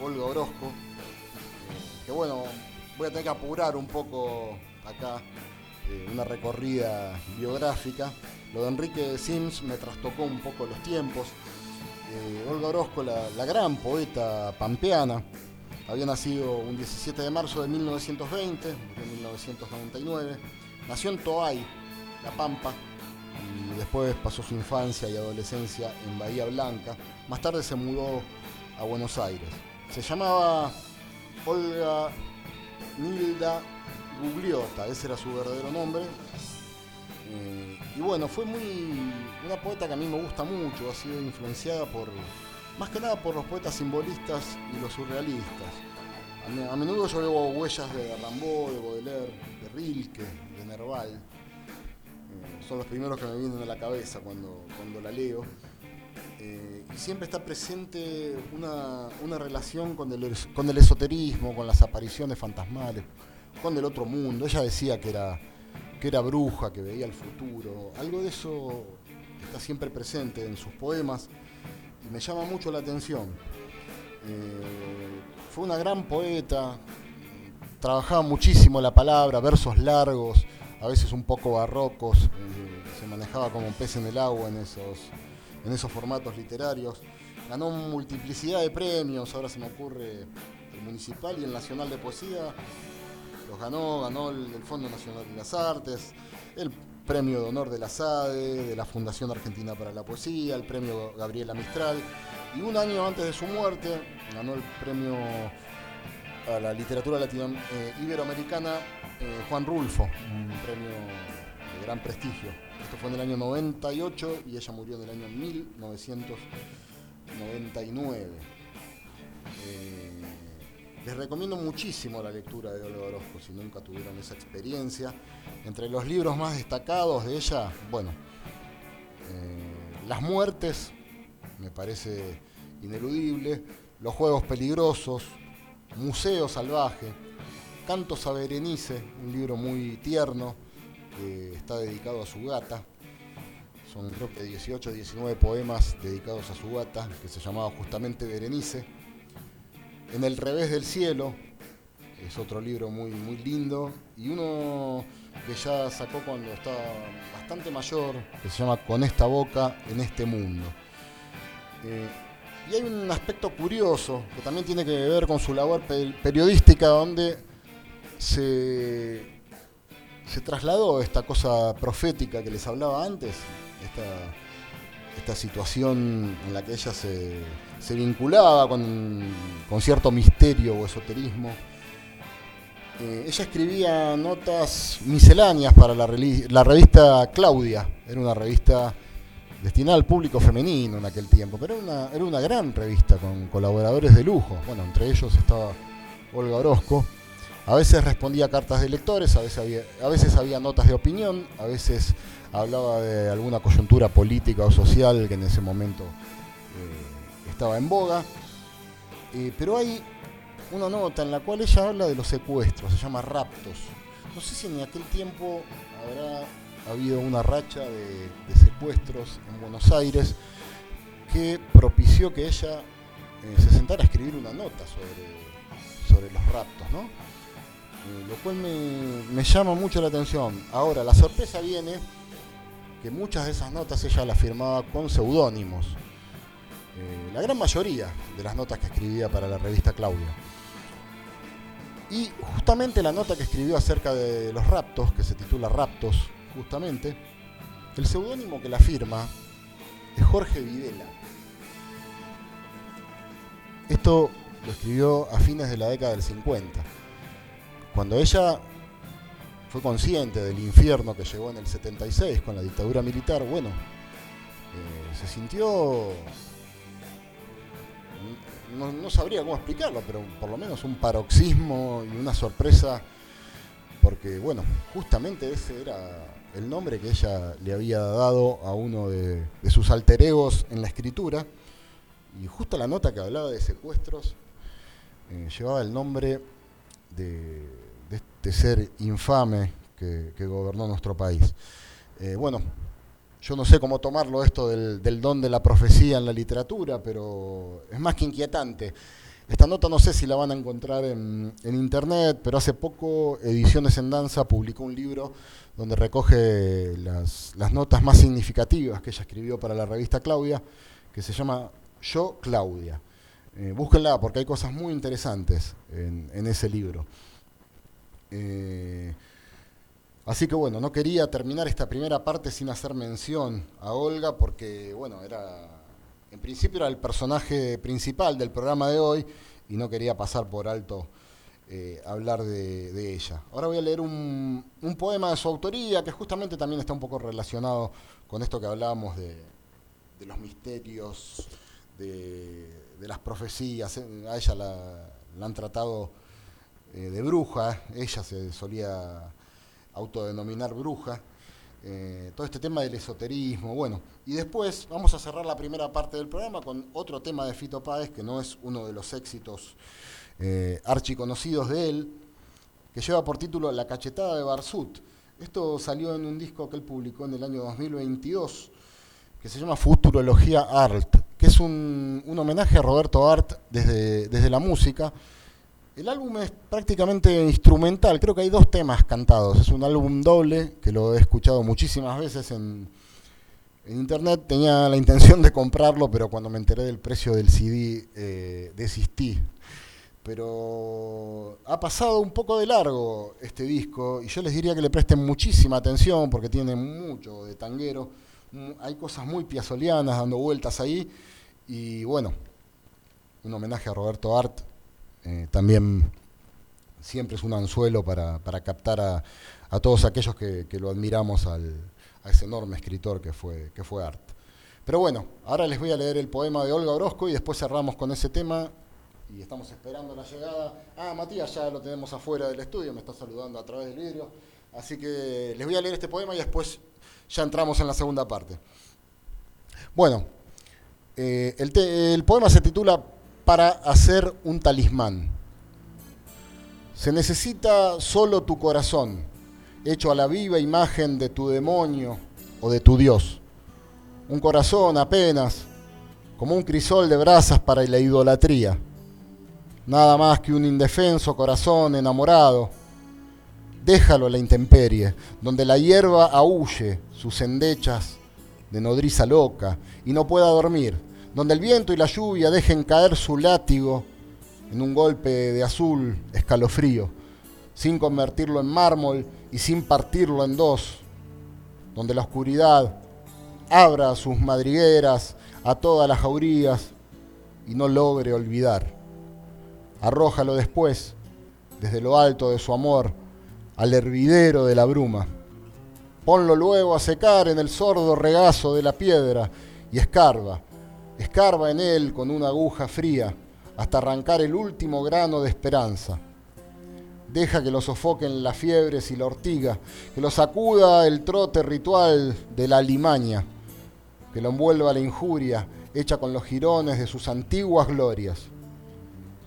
Olga Orozco. Que bueno, voy a tener que apurar un poco acá eh, una recorrida biográfica. Lo de Enrique Sims me trastocó un poco los tiempos. Eh, Olga Orozco, la, gran poeta pampeana, había nacido un 17 de marzo de 1920, de 1999. Nació en Toay, La Pampa, y después pasó su infancia y adolescencia en Bahía Blanca. Más tarde se mudó a Buenos Aires. Se llamaba Olga Nilda Gugliota, ese era su verdadero nombre. Eh, y bueno, fue muy una poeta que a mí me gusta mucho, ha sido influenciada por, más que nada por los poetas simbolistas y los surrealistas. A, menudo yo veo huellas de Rimbaud, de Baudelaire, de Rilke, de Nerval. Eh, son los primeros que me vienen a la cabeza cuando, cuando la leo. Eh, y siempre está presente una, relación con el, con el esoterismo, con las apariciones fantasmales, con el otro mundo. Ella decía que era, que era bruja, que veía el futuro. Algo de eso está siempre presente en sus poemas y me llama mucho la atención. Eh, fue una gran poeta, trabajaba muchísimo la palabra, versos largos, a veces un poco barrocos, eh, se manejaba como un pez en el agua en esos, en esos formatos literarios. Ganó multiplicidad de premios, ahora se me ocurre el municipal y el nacional de poesía. Los ganó, ganó el, el Fondo Nacional de las Artes, el premio de honor de la SADE, de la Fundación Argentina para la Poesía, el premio Gabriela Mistral, y un año antes de su muerte ganó el premio a la literatura latino, eh, iberoamericana eh, Juan Rulfo, un premio de gran prestigio. Fue en el año 98 y ella murió en el año 1999. Les recomiendo muchísimo la lectura de Olga Orozco si nunca tuvieron esa experiencia. Entre los libros más destacados de ella, bueno, eh, Las muertes, me parece ineludible, Los juegos peligrosos, Museo salvaje, Cantos a Berenice, un libro muy tierno que está dedicado a su gata. Son creo que 18 o 19 poemas dedicados a su gata, que se llamaba justamente Berenice en el revés del cielo, es otro libro muy, muy lindo, y uno que ya sacó cuando estaba bastante mayor, que se llama Con esta boca en este mundo. Eh, y hay un aspecto curioso que también tiene que ver con su labor periodística, donde se, se trasladó esta cosa profética que les hablaba antes, esta situación en la que ella se, se vinculaba con, cierto misterio o esoterismo. Eh, ella escribía notas misceláneas para la, revista Claudia, era una revista destinada al público femenino en aquel tiempo, pero era una, era una gran revista con colaboradores de lujo. Bueno, entre ellos estaba Olga Orozco. A veces respondía cartas de lectores, a veces había, notas de opinión, a veces hablaba de alguna coyuntura política o social que en ese momento estaba en boga. Eh, pero hay una nota en la cual ella habla de los secuestros, se llama Raptos. No sé si en aquel tiempo habrá habido una racha de, secuestros en Buenos Aires que propició que ella eh, se sentara a escribir una nota sobre, sobre los raptos, ¿no? Eh, lo cual me, llama mucho la atención. Ahora, la sorpresa viene que muchas de esas notas ella las firmaba con seudónimos. Eh, la gran mayoría de las notas que escribía para la revista Claudia. Y justamente la nota que escribió acerca de los raptos, que se titula Raptos, justamente, el seudónimo que la firma es Jorge Videla. Esto lo escribió a fines de la década del 50. Cuando ella fue consciente del infierno que llegó en el 76 con la dictadura militar, bueno, eh, se sintió, no, sabría cómo explicarlo, pero por lo menos un paroxismo y una sorpresa, porque bueno, justamente ese era el nombre que ella le había dado a uno de, sus alter egos en la escritura, y justo la nota que hablaba de secuestros eh, llevaba el nombre de este ser infame que, gobernó nuestro país. Eh, bueno, yo no sé cómo tomarlo esto del, don de la profecía en la literatura, pero es más que inquietante. Esta nota no sé si la van a encontrar en, internet, pero hace poco Ediciones en Danza publicó un libro donde recoge las, notas más significativas que ella escribió para la revista Claudia, que se llama Yo Claudia. Eh, búsquenla porque hay cosas muy interesantes en ese libro. Eh, así que bueno, no quería terminar esta primera parte sin hacer mención a Olga porque, bueno, era, en principio era el personaje principal del programa de hoy y no quería pasar por alto eh, hablar de, ella. Ahora voy a leer un, poema de su autoría que justamente también está un poco relacionado con esto que hablábamos de, los misterios, de, las profecías. A ella la han tratado eh, de bruja, ella se solía autodenominar bruja, eh, todo este tema del esoterismo, bueno, y después vamos a cerrar la primera parte del programa con otro tema de Fito Páez, que no es uno de los éxitos eh, archiconocidos de él, que lleva por título La cachetada de Barsut. Esto salió en un disco que él publicó en el año 2022, que se llama Futurología Art, que es un, homenaje a Roberto Art desde, desde la música, el álbum es prácticamente instrumental, creo que hay dos temas cantados. Es un álbum doble que lo he escuchado muchísimas veces en, internet. Tenía la intención de comprarlo, pero cuando me enteré del precio del CD eh, desistí. Pero ha pasado un poco de largo este disco y yo les diría que le presten muchísima atención porque tiene mucho de tanguero. Hay cosas muy piazolianas dando vueltas ahí y bueno, un homenaje a Roberto Art eh, también siempre es un anzuelo para, captar a, todos aquellos que, lo admiramos a ese enorme escritor que fue, que fue Art. Pero bueno, ahora les voy a leer el poema de Olga Orozco y después cerramos con ese tema y estamos esperando la llegada. Ah, Matías ya lo tenemos afuera del estudio, me está saludando a través del vidrio. Así que les voy a leer este poema y después ya entramos en la segunda parte. Bueno, eh, el poema se titula para hacer un talismán. Se necesita solo tu corazón, hecho a la viva imagen de tu demonio o de tu Dios. Un corazón apenas, como un crisol de brasas para la idolatría. Nada más que un indefenso corazón enamorado. Déjalo a la intemperie, donde la hierba aúlle sus endechas de nodriza loca y no pueda dormir donde el viento y la lluvia dejen caer su látigo en un golpe de azul escalofrío, sin convertirlo en mármol y sin partirlo en dos, donde la oscuridad abra sus madrigueras a todas las jaurías y no logre olvidar. Arrójalo después, desde lo alto de su amor, al hervidero de la bruma. Ponlo luego a secar en el sordo regazo de la piedra y escarba Escarba en él con una aguja fría hasta arrancar el último grano de esperanza. Deja que lo sofoquen las fiebres y la ortiga, que lo sacuda el trote ritual de la alimaña, que lo envuelva la injuria hecha con los jirones de sus antiguas glorias.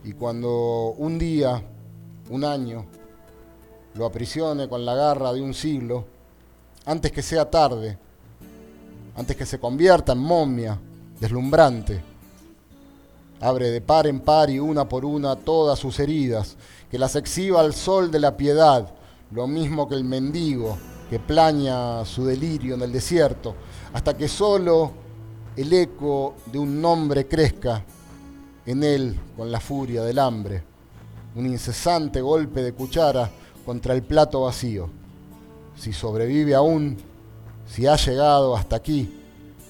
Y cuando un día, un año, lo aprisione con la garra de un siglo, antes que sea tarde, antes que se convierta en momia, deslumbrante, abre de par en par y una por una todas sus heridas, que las exhiba al sol de la piedad, lo mismo que el mendigo que plaña su delirio en el desierto, hasta que solo el eco de un nombre crezca en él con la furia del hambre, un incesante golpe de cuchara contra el plato vacío. Si sobrevive aún, si ha llegado hasta aquí,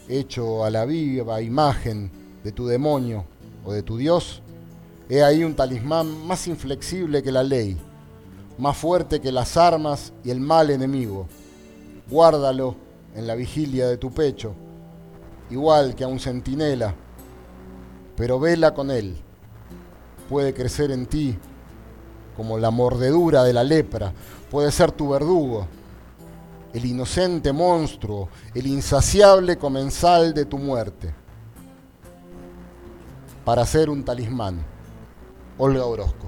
hecho a la viva imagen de tu demonio o de tu Dios, he ahí un talismán más inflexible que la ley, más fuerte que las armas y el mal enemigo. Guárdalo en la vigilia de tu pecho, igual que a un centinela, pero vela con él. Puede crecer en ti como la mordedura de la lepra, puede ser tu verdugo, el inocente monstruo, el insaciable comensal de tu muerte, para ser un talismán. Olga Orozco.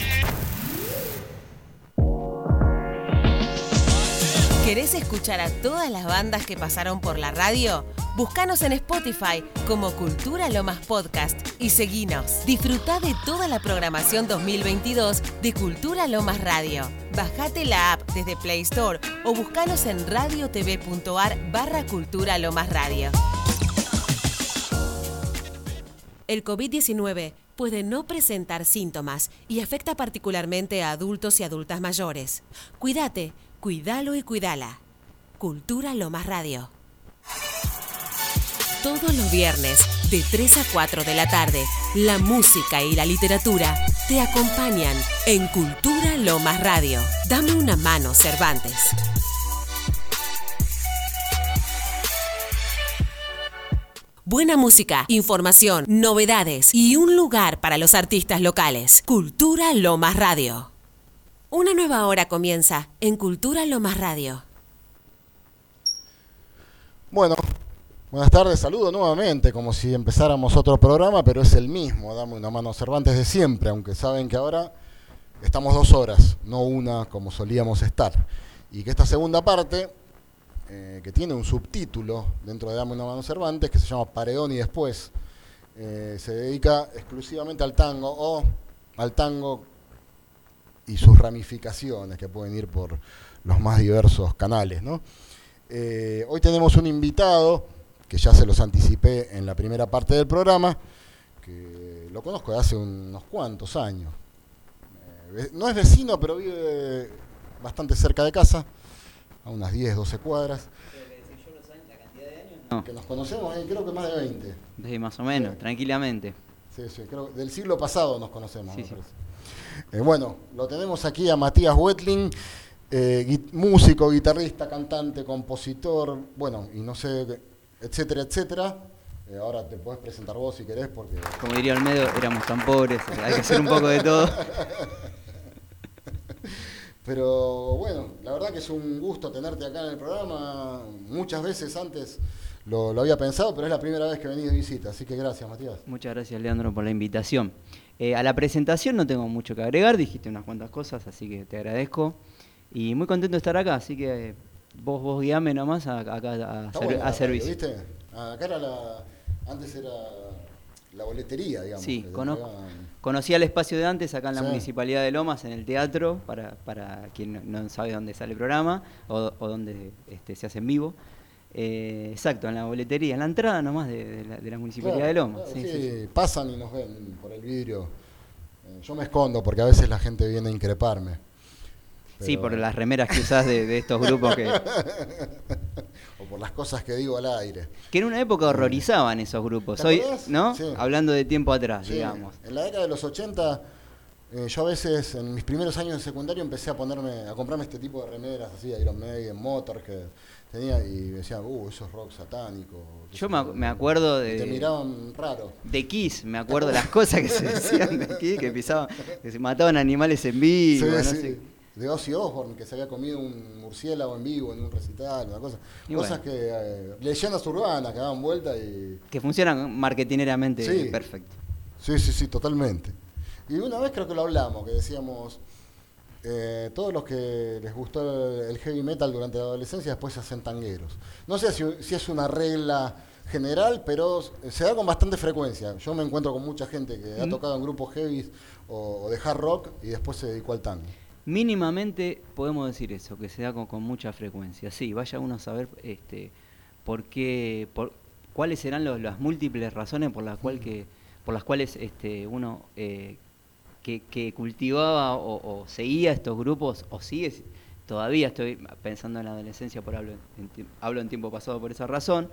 Escuchar a todas las bandas que pasaron por la radio? Búscanos en Spotify como Cultura Lomas Podcast y seguinos. Disfruta de toda la programación 2022 de Cultura Lomas Radio. Bajate la app desde Play Store o búscanos en radiotv.ar barra Cultura Lomas Radio. El COVID-19 puede no presentar síntomas y afecta particularmente a adultos y adultas mayores. Cuídate, cuídalo y cuídala. Cultura Lomas Radio. Todos los viernes, de 3 a 4 de la tarde, la música y la literatura te acompañan en Cultura Lomas Radio. Dame una mano, Cervantes. Buena música, información, novedades y un lugar para los artistas locales. Cultura Lomas Radio. Una nueva hora comienza en Cultura Lomas Radio. Bueno, buenas tardes, saludo nuevamente, como si empezáramos otro programa, pero es el mismo, dame una mano Cervantes de siempre, aunque saben que ahora estamos dos horas, no una como solíamos estar. Y que esta segunda parte, eh, que tiene un subtítulo dentro de Dame una mano Cervantes, que se llama Paredón y después, eh, se dedica exclusivamente al tango o al tango y sus ramificaciones que pueden ir por los más diversos canales, ¿no? Eh, hoy tenemos un invitado, que ya se los anticipé en la primera parte del programa, que lo conozco de hace unos cuantos años. Eh, no es vecino, pero vive bastante cerca de casa, a unas 10, 12 cuadras. No, Que nos conocemos, eh, creo que más de 20. desde más o menos, tranquilamente. Sí, sí, creo que del siglo pasado nos conocemos. Sí, me sí. bueno, lo tenemos aquí a Matías Wetling, eh, músico, guitarrista, cantante, compositor, bueno, y no sé, etcétera, etcétera. Eh, ahora te puedes presentar vos si querés, porque Como diría Olmedo, éramos tan pobres, hay que hacer un poco de todo. Pero bueno, la verdad que es un gusto tenerte acá en el programa. Muchas veces antes lo, lo había pensado, pero es la primera vez que venís de visita, así que gracias, Matías. Muchas gracias, Leandro, por la invitación. Eh, a la presentación no tengo mucho que agregar, dijiste unas cuantas cosas, así que te agradezco. Y muy contento de estar acá, así que eh, vos, vos guiame nomás a- acá a, ser- a la radio, servicio. ¿viste? Acá era la. Antes era la boletería, digamos. Sí, conozco. Conocía el espacio de antes acá en la Sí. Municipalidad de Lomas, en el teatro, para, para quien no- no sabe dónde sale el programa o, o dónde este, se hace en vivo. Eh, exacto, en la boletería, en la entrada nomás de, de la, de la Municipalidad Claro, de Lomas. claro, sí, sí, sí, sí. pasan y nos ven por el vidrio. Eh, yo me escondo porque a veces la gente viene a increparme. Sí, por las remeras que usás de, de estos grupos que, o por las cosas que digo al aire. que en una época horrorizaban esos grupos. ¿Te Hoy? ¿no? Sí. Hablando de tiempo atrás, Sí, digamos. En la década de los 80, eh, yo a veces, en mis primeros años de secundario, empecé a ponerme, a comprarme este tipo de remeras, así, Iron Maiden, Motor, que tenía, y decían, uh, eso es rock satánico. Yo me ac- me acuerdo de- te miraban raro. De Kiss, me acuerdo las cosas que se decían de Kiss, que pisaban, que se mataban animales en vivo, Sí, no sí. sé. De Ozzy Osbourne, que se había comido un murciélago en vivo, en un recital, una cosa. Y Cosas bueno. que, eh, leyendas urbanas que daban vuelta y... Que funcionan marketineramente Sí. perfecto. Sí, sí, sí, totalmente. Y una vez creo que lo hablamos, que decíamos, eh, todos los que les gustó el heavy metal durante la adolescencia después se hacen tangueros. No sé si, si es una regla general, pero se da con bastante frecuencia. Yo me encuentro con mucha gente que ha tocado en grupos heavy o, o de hard rock y después se dedicó al tango. Mínimamente podemos decir eso, que se da con, con mucha frecuencia. Sí, vaya uno a saber este, por qué, por, cuáles serán los- las múltiples razones por las, cual que, por las cuales este, uno eh, que, que cultivaba o, o seguía estos grupos, o sigue, todavía estoy pensando en la adolescencia, por hablo en, hablo en tiempo pasado por esa razón,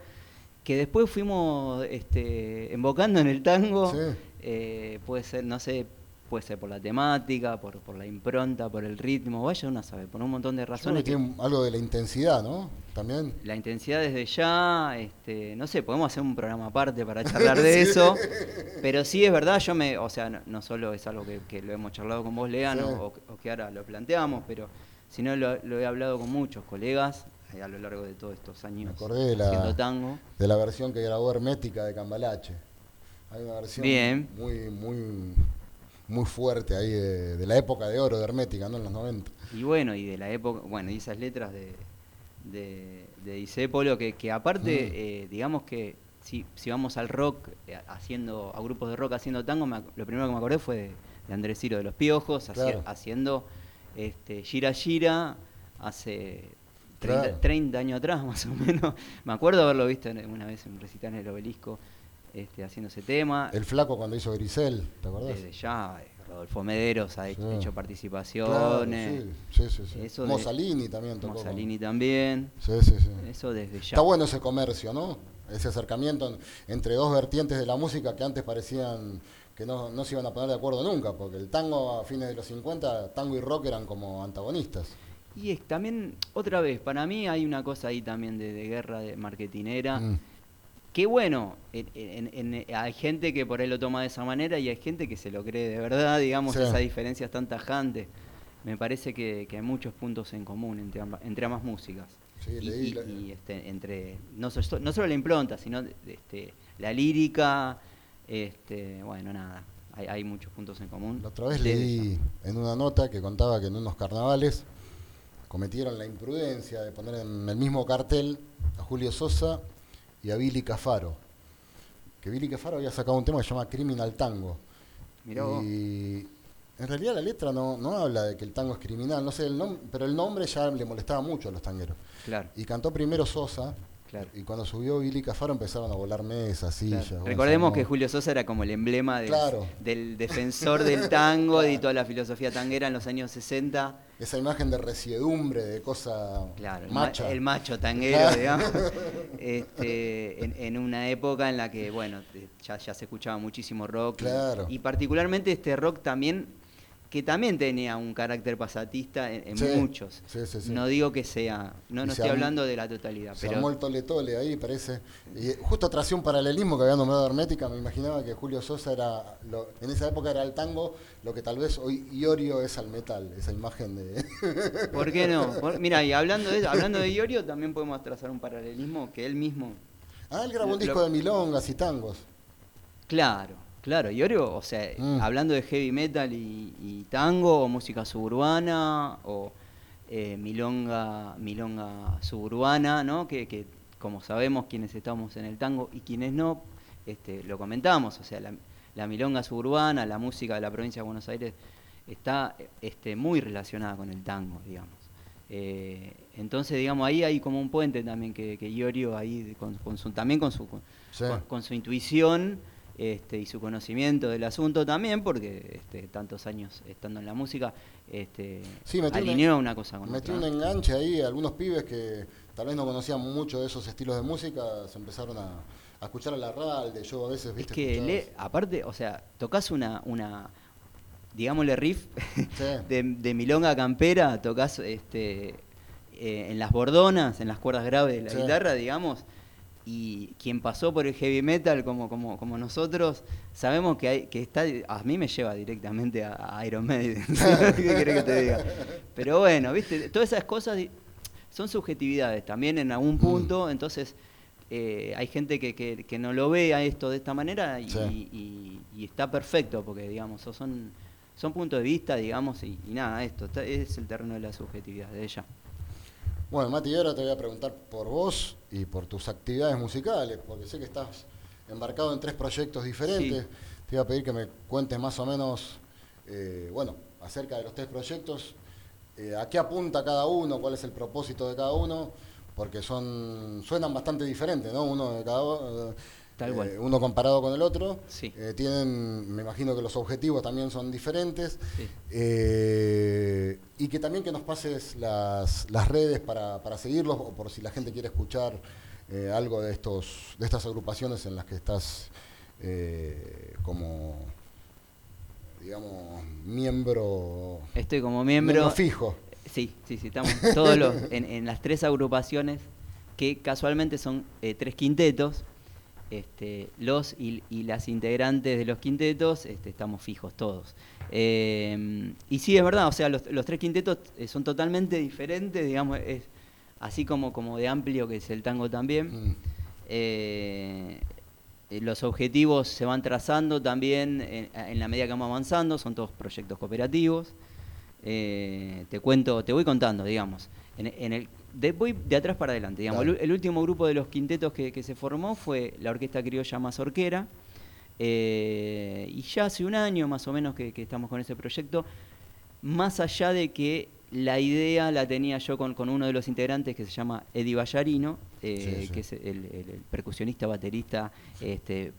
que después fuimos este, embocando en el tango, Sí. eh, puede ser, no sé, puede ser por la temática, por, por la impronta, por el ritmo, vaya uno sabe, por un montón de razones. que tiene algo de la intensidad, ¿no? También. La intensidad desde ya, este, no sé, podemos hacer un programa aparte para charlar de eso, pero sí es verdad, yo me, o sea, no, solo es algo que, lo hemos charlado con vos, Lean, o, que ahora lo planteamos, pero sino lo, lo he hablado con muchos colegas, eh, a lo largo de todos estos años acordé de la, tango. De la versión que grabó Hermética de Cambalache. Hay una versión muy muy muy fuerte ahí de, la época de oro de Hermética, ¿no? En los 90. Y bueno, y de la época, bueno, y esas letras de, de, de que, que aparte, mm. eh, digamos que si, si vamos al rock, eh, haciendo, a grupos de rock haciendo tango, lo primero que me acordé fue de, Andrés Ciro de los Piojos, haciendo este, Gira Gira hace 30, años atrás, más o menos. Me acuerdo haberlo visto una vez en un recital en el obelisco este, haciendo ese tema. El flaco cuando hizo Grisel, ¿te acordás? Desde ya, Rodolfo Mederos ha hecho, participaciones. sí, sí, sí. Eso Mussolini también tocó. Mussolini también. Sí, sí, sí. Eso desde ya. Está bueno ese comercio, ¿no? Ese acercamiento entre dos vertientes de la música que antes parecían que no, no se iban a poner de acuerdo nunca, porque el tango a fines de los 50, tango y rock eran como antagonistas. Y es también, otra vez, para mí hay una cosa ahí también de, guerra de marketinera. Mm. Qué bueno, hay gente que por ahí lo toma de esa manera y hay gente que se lo cree de verdad, digamos, esa diferencia es tan tajante. Me parece que, hay muchos puntos en común entre, entre ambas músicas. Sí, y, y, este, entre no, no, solo la impronta, sino este, la lírica, este, bueno, nada, hay, hay, muchos puntos en común. La otra vez leí en una nota que contaba que en unos carnavales cometieron la imprudencia de poner en el mismo cartel a Julio Sosa y a Billy Cafaro. Que Billy Cafaro había sacado un tema que se llama Criminal Tango. y en realidad la letra no, no habla de que el tango es criminal, no sé el nombre, pero el nombre ya le molestaba mucho a los tangueros. Claro. Y cantó primero Sosa, y cuando subió Billy Cafaro empezaron a volar mesas, sillas. Recordemos que Julio Sosa era como el emblema del defensor del tango y toda la filosofía tanguera en los años 60. Esa imagen de resiedumbre, de cosa claro, El, macho tanguero, digamos. Este, en, una época en la que, bueno, ya, se escuchaba muchísimo rock. y particularmente este rock también que también tenía un carácter pasatista en, muchos. no digo que sea, no, no estoy hablando de la totalidad. Se pero... armó el tole tole ahí, parece. Y justo tracé un paralelismo que había nombrado Hermética, me imaginaba que Julio Sosa era, en esa época era el tango, lo que tal vez hoy Iorio es al metal, esa imagen de... ¿Por qué no? mira, y hablando de, hablando de Iorio, también podemos trazar un paralelismo que él mismo... Ah, él grabó un disco de milongas y tangos. Claro, Claro, y o sea, mm. hablando de heavy metal y, tango, o música suburbana, o eh, milonga, milonga suburbana, ¿no? Que, como sabemos quienes estamos en el tango y quienes no, este, lo comentamos, o sea, la, milonga suburbana, la música de la provincia de Buenos Aires está este, muy relacionada con el tango, digamos. Eh, entonces, digamos, ahí hay como un puente también que, que Iorio ahí, con, su, también con su, con su intuición, este, y su conocimiento del asunto también, porque este, tantos años estando en la música, este, alineó una, cosa con Metió un enganche ahí, algunos pibes que tal vez no conocían mucho de esos estilos de música, se empezaron a, escuchar a la RAL, yo a veces, viste. Es que, aparte, o sea, tocas una, una digámosle riff de, milonga campera, tocas este, eh, en las bordonas, en las cuerdas graves de la guitarra, digamos, y quien pasó por el heavy metal como, como, como nosotros, sabemos que, hay, que está, a mí me lleva directamente a, Iron Maiden, ¿qué querés que te diga? Pero bueno, viste, todas esas cosas son subjetividades también en algún mm. punto, entonces eh, hay gente que, que, no lo ve a esto de esta manera y, está perfecto, porque digamos, son, son puntos de vista, digamos, y, nada, esto es el terreno de la subjetividad de ella. Bueno, Mati, ahora te voy a preguntar por vos y por tus actividades musicales, porque sé que estás embarcado en tres proyectos diferentes. Te voy a pedir que me cuentes más o menos, eh, bueno, acerca de los tres proyectos, eh, a qué apunta cada uno, cuál es el propósito de cada uno, porque son suenan bastante diferentes, ¿no? Uno de cada uno. Eh, uno comparado con el otro. Eh, tienen, me imagino que los objetivos también son diferentes. Eh, y que también que nos pases las, las redes para, para, seguirlos, o por si la gente quiere escuchar algo de, estos, de estas agrupaciones en las que estás como digamos, miembro. Estoy como miembro. fijo. Sí, sí, sí, estamos todos los, en, las tres agrupaciones que casualmente son tres quintetos. Este, los y, las integrantes de los quintetos este, estamos fijos todos. Eh, y sí, es verdad, o sea, los, tres quintetos eh, son totalmente diferentes, digamos, es así como, como de amplio que es el tango también. Mm. los objetivos se van trazando también en, la medida que vamos avanzando, son todos proyectos cooperativos. te cuento, te voy contando, digamos. En, el, de, voy de atrás para adelante. Digamos. El, último grupo de los quintetos que, se formó fue la Orquesta Criolla Mazorquera. Eh, y ya hace un año más o menos que, estamos con ese proyecto. Más allá de que la idea la tenía yo con, uno de los integrantes que se llama Eddie Ballarino, eh, que es el, percusionista, baterista, este,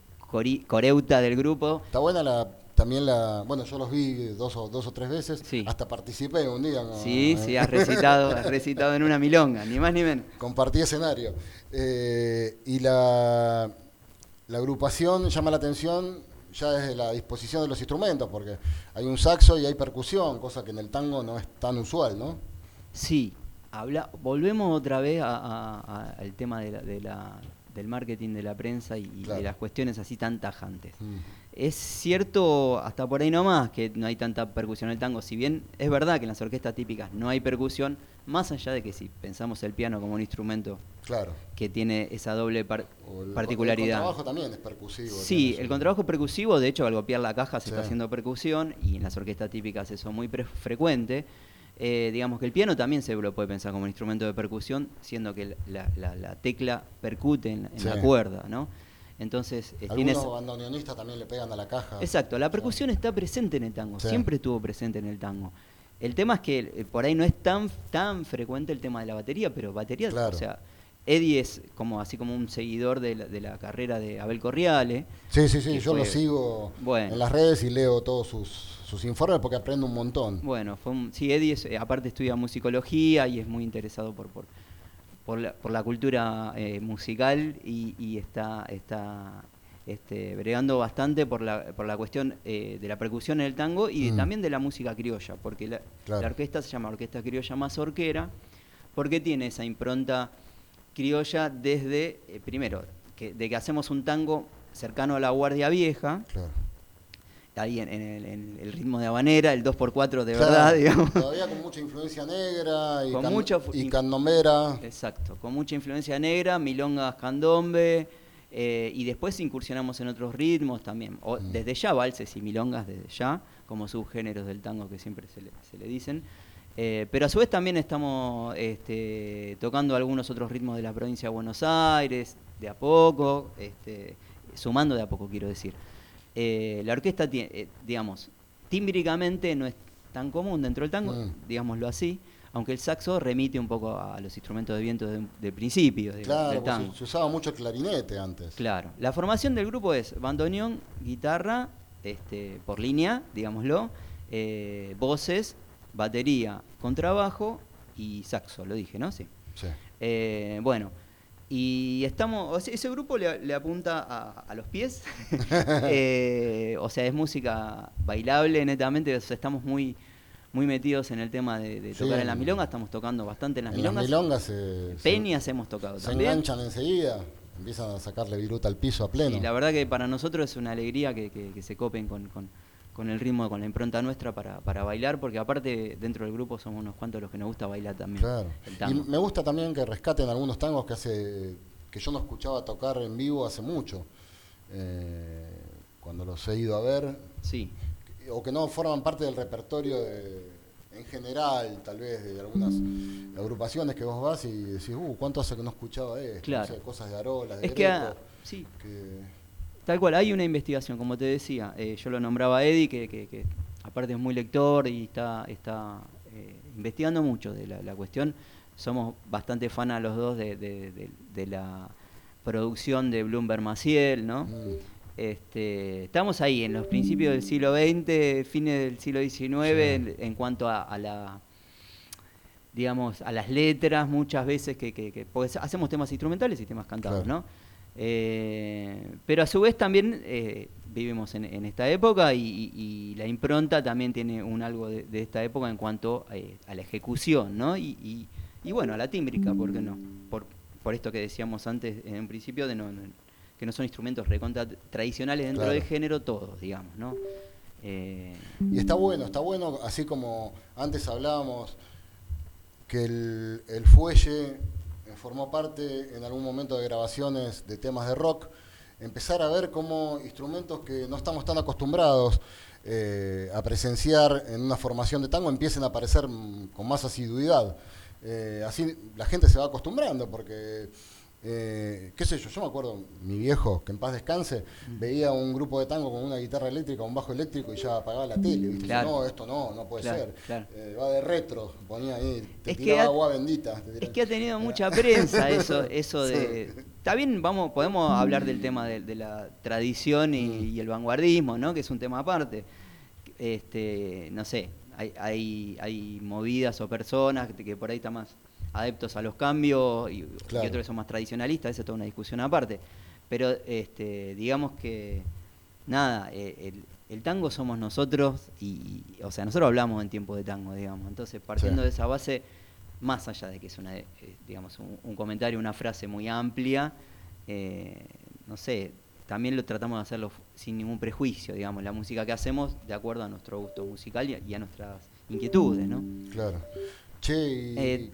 coreuta del grupo. Está buena la también la, bueno, yo los vi dos o, dos o tres veces, hasta participé un día. Sí, sí, has recitado, has recitado en una milonga, ni más ni menos. Compartí escenario. Eh, y la, la agrupación llama la atención ya desde la disposición de los instrumentos, porque hay un saxo y hay percusión, cosa que en el tango no es tan usual, ¿no? Sí, habla, volvemos otra vez al tema de la, del marketing de la prensa y, de las cuestiones así tan tajantes. Mm. Es cierto, hasta por ahí nomás, que no hay tanta percusión en el tango. Si bien es verdad que en las orquestas típicas no hay percusión, más allá de que si pensamos el piano como un instrumento claro. que tiene esa doble particularidad. El contrabajo también es percusivo. Sí, el contrabajo es percusivo, de hecho al golpear la caja se está haciendo percusión y en las orquestas típicas eso es muy frecuente. Eh, digamos que el piano también se lo puede pensar como un instrumento de percusión, siendo que la, tecla percute en, la cuerda, ¿no? Entonces, eh, Algunos bandoneonistas también le pegan a la caja. Exacto, la percusión está presente en el tango, siempre estuvo presente en el tango. El tema es que eh, por ahí no es tan, tan frecuente el tema de la batería, pero batería, o sea, Eddie es como así como un seguidor de la, carrera de Abel Corriale. Sí, sí, sí, yo lo sigo en las redes y leo todos sus, informes porque aprendo un montón. Bueno, fue sí, Eddie es, eh, aparte estudia musicología y es muy interesado por, por por la, por la cultura eh, musical y, está, está este, bregando bastante por la, por la cuestión eh, de la percusión en el tango y mm. también de la música criolla, porque la, orquesta se llama Orquesta Criolla Mazorquera, porque tiene esa impronta criolla desde, eh, primero, que, de que hacemos un tango cercano a la Guardia Vieja, ahí en, el, ritmo de habanera, el 2x4 de verdad, digamos. Todavía con mucha influencia negra y, con candomera. Exacto, con mucha influencia negra, milongas, candombe, eh, y después incursionamos en otros ritmos también, mm. desde ya valses y milongas, desde ya, como subgéneros del tango que siempre se le, dicen. Eh, pero a su vez también estamos este, tocando algunos otros ritmos de la provincia de Buenos Aires, de a poco, este, sumando de a poco, quiero decir. Eh, la orquesta, eh, digamos, tímbricamente no es tan común dentro del tango, mm. digámoslo así, aunque el saxo remite un poco a los instrumentos de viento de, principio claro, del tango. Se, usaba mucho clarinete antes. Claro. La formación del grupo es bandoneón, guitarra, este, por línea, digámoslo, eh, voces, batería, contrabajo y saxo, lo dije, ¿no? Sí. sí. bueno, y estamos, ese grupo le, apunta a, los pies, eh, o sea, es música bailable netamente, estamos muy muy metidos en el tema de, tocar en la milonga, estamos tocando bastante en las en milongas. Las milongas se, Peñas hemos tocado se enganchan enseguida, empiezan a sacarle viruta al piso a pleno. Y la verdad que para nosotros es una alegría que, se copen con con el ritmo, con la impronta nuestra para, para bailar, porque aparte dentro del grupo somos unos cuantos los que nos gusta bailar también. Claro. Y me gusta también que rescaten algunos tangos que hace que yo no escuchaba tocar en vivo hace mucho, eh, cuando los he ido a ver. Sí. O que no forman parte del repertorio en general, tal vez, de algunas agrupaciones que vos vas y decís, uh, ¿cuánto hace que no escuchaba esto? Claro. cosas de Arolas, de es que, sí. Tal cual, hay una investigación, como te decía, eh, yo lo nombraba a Eddie, que, aparte es muy lector y está, está eh, investigando mucho de la, cuestión. Somos bastante fanas los dos de, la producción de Bloomberg Maciel, ¿no? Mm. Este, estamos ahí, en los principios del siglo XX, fines del siglo XIX, en, cuanto a, la digamos, a las letras muchas veces que, hacemos temas instrumentales y temas cantados, ¿no? Eh, pero a su vez también, eh, vivimos en, esta época y, la impronta también tiene un algo de, esta época en cuanto eh, a la ejecución, ¿no? Y, bueno, a la tímbrica, ¿por qué no? Por, por esto que decíamos antes en un principio, de no, que no son instrumentos recontra tradicionales dentro del género, todos, digamos, ¿no? Y está bueno, está bueno, así como antes hablábamos que el, el fuelle formó parte en algún momento de grabaciones de temas de rock, empezar a ver cómo instrumentos que no estamos tan acostumbrados eh, a presenciar en una formación de tango empiecen a aparecer con más asiduidad. Eh, así la gente se va acostumbrando porque eh, qué sé yo, yo me acuerdo, mi viejo, que en paz descanse, veía un grupo de tango con una guitarra eléctrica, un bajo eléctrico y ya apagaba la tele, ¿viste? no, esto no, no puede ser. Eh, va de retro, ponía ahí, te tiraba agua bendita. es que ha tenido mucha prensa eso, eso de... Está bien, vamos, podemos hablar del tema de, la tradición y, el vanguardismo, ¿no? Que es un tema aparte. Este, no sé, hay, hay, hay movidas o personas que por ahí está más adeptos a los cambios y, otros que son más tradicionalistas, esa es toda una discusión aparte. Pero este, digamos que, nada, eh, el, tango somos nosotros y, o sea, nosotros hablamos en tiempo de tango, digamos. Entonces, partiendo de esa base, más allá de que es una, eh, digamos, un, comentario, una frase muy amplia, eh, no sé, también lo tratamos de hacerlo sin ningún prejuicio, digamos, la música que hacemos de acuerdo a nuestro gusto musical y a nuestras inquietudes, ¿no? Claro. Che, eh,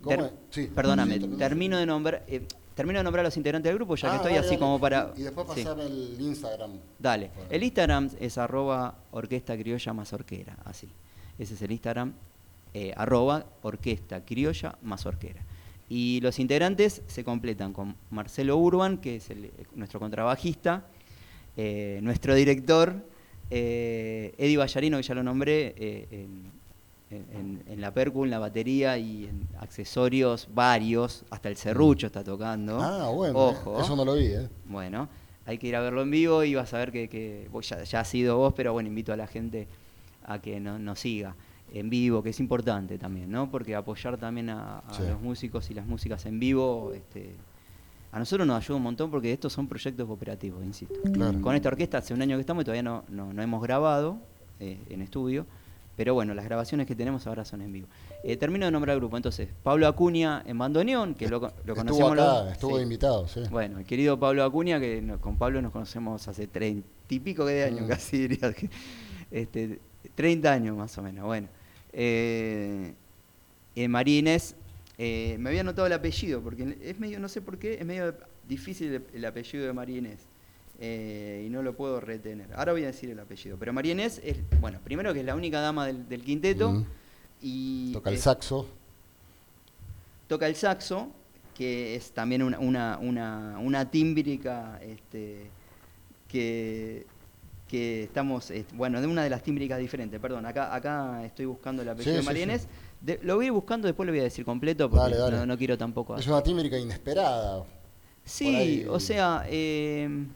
perdóname, termino de nombrar. Eh, termino de nombrar a los integrantes del grupo, ya que ah, estoy así como para. Y, después pasame el Instagram. Dale. El Instagram es arroba orquesta criolla mazorquera, así. Ese es el Instagram, eh, arroba orquesta criolla mazorquera. Y los integrantes se completan con Marcelo Urban, que es nuestro contrabajista, nuestro director, Eddie Ballarino, que ya lo nombré, en, la percu, en la batería y en accesorios varios, hasta el serrucho está tocando. Ah, bueno, eh, eso no lo vi, ¿eh? Bueno, hay que ir a verlo en vivo y vas a ver que, que ya, ya ha sido vos, pero bueno, invito a la gente a que nos siga en vivo, que es importante también, ¿no? Porque apoyar también a, los músicos y las músicas en vivo, este, a nosotros nos ayuda un montón porque estos son proyectos operativos, insisto. Con esta orquesta hace un año que estamos y todavía no, no, hemos grabado eh, en estudio pero bueno, las grabaciones que tenemos ahora son en vivo. Eh, termino de nombrar el grupo. Entonces, Pablo Acuña en bandoneón, que lo, lo conocemos. Acá, estuvo invitado, sí. Bueno, el querido Pablo Acuña, que con Pablo nos conocemos hace treinta y pico de años, mm. casi diría que. Este, 30 años más o menos. Bueno. Eh, eh María Inés, eh, me había notado el apellido, porque es medio, no sé por qué, es medio difícil el apellido de María Inés. Eh, y no lo puedo retener. Ahora voy a decir el apellido. Pero María Inés es, bueno, primero que es la única dama del, quinteto. y toca el saxo. Toca el saxo, que es también una, una, una, una tímbrica este, que, que estamos, bueno, de una de las tímbricas diferentes. Perdón, acá, acá estoy buscando el apellido de María Inés. lo voy buscando, después lo voy a decir completo porque No, quiero tampoco. Es una tímbrica inesperada. Sí, o sea, eh,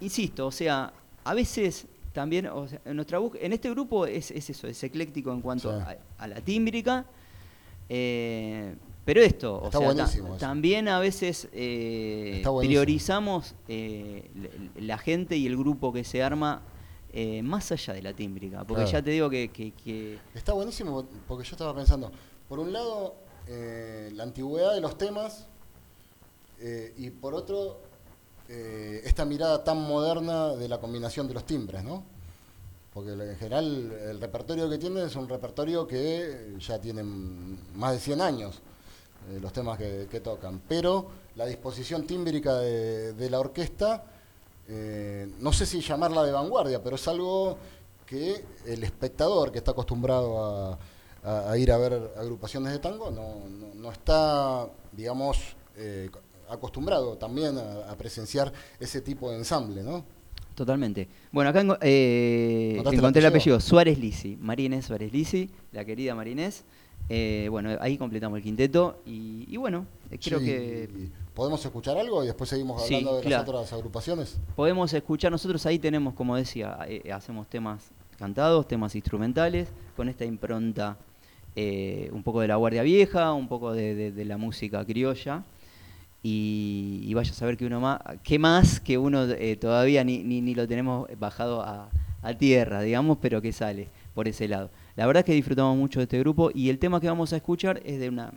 insisto, o sea, a veces también, o sea, en, nuestra en este grupo es, eso, es ecléctico en cuanto a, la tímbrica, eh, pero esto, o sea, también a veces eh, priorizamos eh, la gente y el grupo que se arma más allá de la tímbrica, porque ya te digo que, Está buenísimo porque yo estaba pensando, por un lado, la antigüedad de los temas y por otro, eh, esta mirada tan moderna de la combinación de los timbres, ¿no? Porque en general el repertorio que tienen es un repertorio que ya tienen más de 100 años, eh, los temas que, tocan. Pero la disposición tímbrica de, la orquesta, eh, no sé si llamarla de vanguardia, pero es algo que el espectador que está acostumbrado a, ir a ver agrupaciones de tango no, no está, digamos, acostumbrado también a, presenciar ese tipo de ensamble, ¿no? Totalmente. Bueno, acá eh, encontré el apellido? Suárez Lisi, Marinés Suárez Lisi, la querida Marinés. Eh, bueno, ahí completamos el quinteto y, bueno, eh, creo que... ¿Podemos escuchar algo y después seguimos hablando de las otras agrupaciones? Podemos escuchar, nosotros ahí tenemos, como decía, hacemos temas cantados, temas instrumentales, con esta impronta un poco de la Guardia Vieja, un poco de la música criolla. Y, vaya a saber que uno más, qué más que uno eh, todavía ni, ni, lo tenemos bajado a, tierra, digamos, pero que sale por ese lado. La verdad es que disfrutamos mucho de este grupo y el tema que vamos a escuchar es de una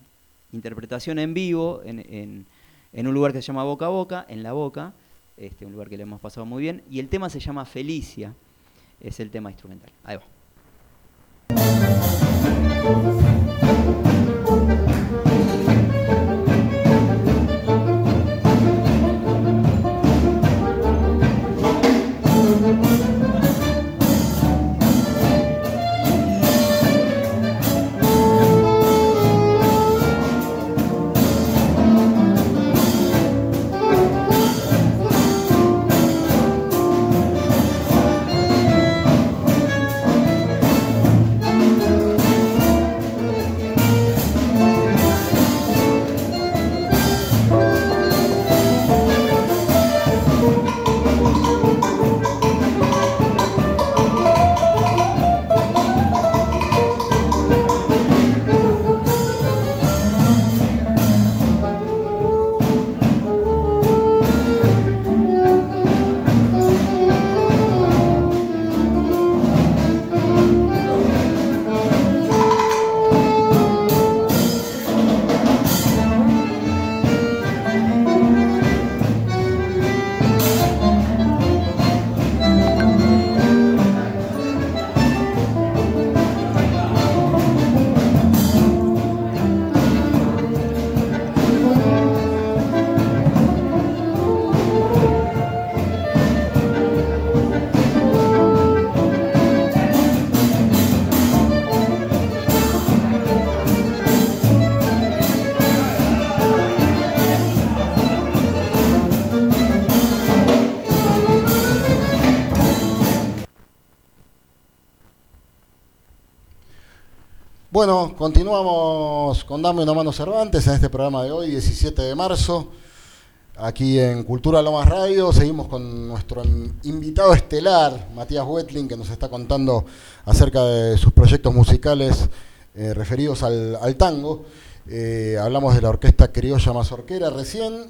interpretación en vivo en, en, un lugar que se llama Boca a Boca, en La Boca, este, un lugar que le hemos pasado muy bien, y el tema se llama Felicia, es el tema instrumental. Ahí va. Bueno, continuamos con Dame una mano Cervantes en este programa de hoy, 17 de marzo, aquí en Cultura Lomas Radio. Seguimos con nuestro invitado estelar, Matías Wetling, que nos está contando acerca de sus proyectos musicales eh, referidos al, tango. Eh, hablamos de la orquesta criolla mazorquera recién.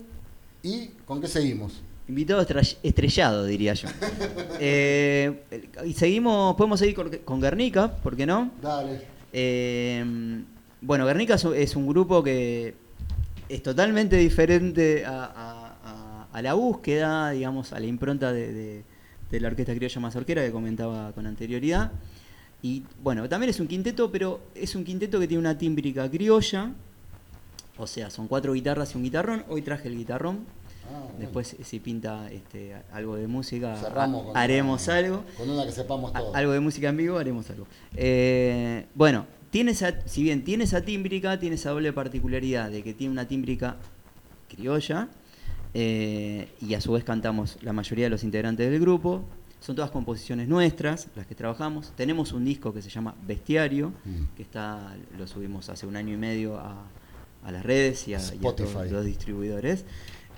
¿Y con qué seguimos? Invitado estrellado, diría yo. Eh, y seguimos, podemos seguir con, con Guernica, ¿por qué no? Dale. Em, bueno, Guernica es un grupo que es totalmente diferente a, la búsqueda, digamos, a la impronta de, la orquesta criolla mazorquera que comentaba con anterioridad. Y bueno, también es un quinteto, pero es un quinteto que tiene una tímbrica criolla, o sea, son cuatro guitarras y un guitarrón. Hoy traje el guitarrón. Ah, Después, si pinta este, algo de música, haremos algo. Con una que sepamos todo. Algo de música en vivo, haremos algo. Eh, bueno, tiene esa, si bien tiene esa tímbrica, tiene esa doble particularidad de que tiene una tímbrica criolla eh, y a su vez cantamos la mayoría de los integrantes del grupo. Son todas composiciones nuestras, las que trabajamos. Tenemos un disco que se llama Bestiario, mm. que está lo subimos hace un año y medio a, las redes y a, todos los distribuidores.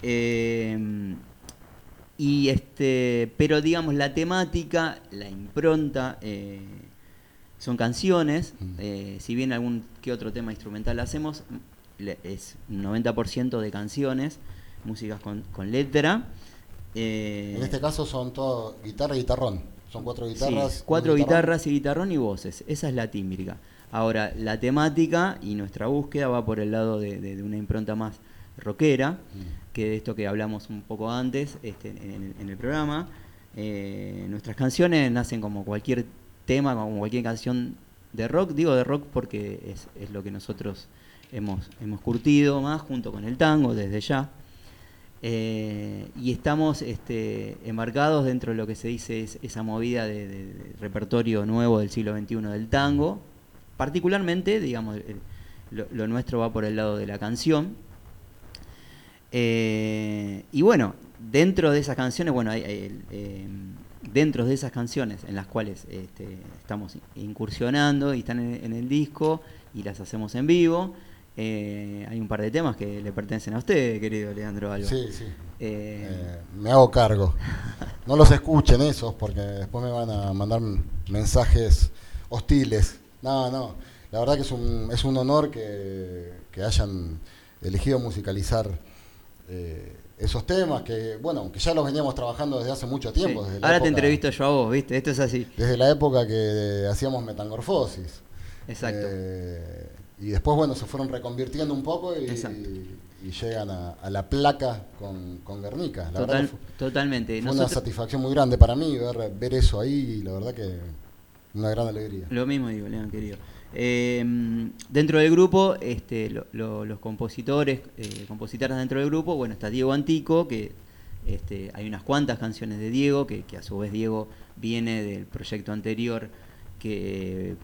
Eh, y este, pero digamos, la temática, la impronta, eh, son canciones. Mm. Eh, si bien algún que otro tema instrumental hacemos, es un 90% de canciones, músicas con, letra. en este caso son todo guitarra y guitarrón. Son cuatro guitarras. cuatro guitarras y guitarrón y voces. Esa es la tímbrica. Ahora, la temática y nuestra búsqueda va por el lado de, una impronta más rockera. Mm que de esto que hablamos un poco antes este, en, el, programa. Eh, nuestras canciones nacen como cualquier tema, como cualquier canción de rock. Digo de rock porque es, lo que nosotros hemos, hemos curtido más junto con el tango desde ya. Eh, y estamos este, embarcados dentro de lo que se dice es esa movida de, repertorio nuevo del siglo XXI del tango. Particularmente, digamos, lo, nuestro va por el lado de la canción, eh, y bueno, dentro de esas canciones, bueno, hay, eh, dentro de esas canciones en las cuales este, estamos incursionando y están en, el disco y las hacemos en vivo, eh, hay un par de temas que le pertenecen a usted, querido Leandro Alba. Sí, sí. me hago cargo. No los escuchen esos porque después me van a mandar mensajes hostiles. No, no. La verdad que es un, es un honor que, que hayan elegido musicalizar eh, esos temas que, bueno, aunque ya los veníamos trabajando desde hace mucho tiempo. Sí. Desde la Ahora te entrevisto yo a vos, ¿viste? Esto es así. Desde la época que hacíamos metamorfosis. Exacto. Eh, y después, bueno, se fueron reconvirtiendo un poco y, llegan a, a la placa con, con Guernica. La Total- verdad fue, totalmente. fue una satisfacción muy grande para mí ver, ver eso ahí y la verdad que una gran alegría. Lo mismo digo, León, querido. Eh, dentro del grupo, este, lo- lo- los compositores, eh, compositoras dentro del grupo, bueno, está Diego Antico, que este, hay unas cuantas canciones de Diego, que, que a su vez Diego viene del proyecto anterior que,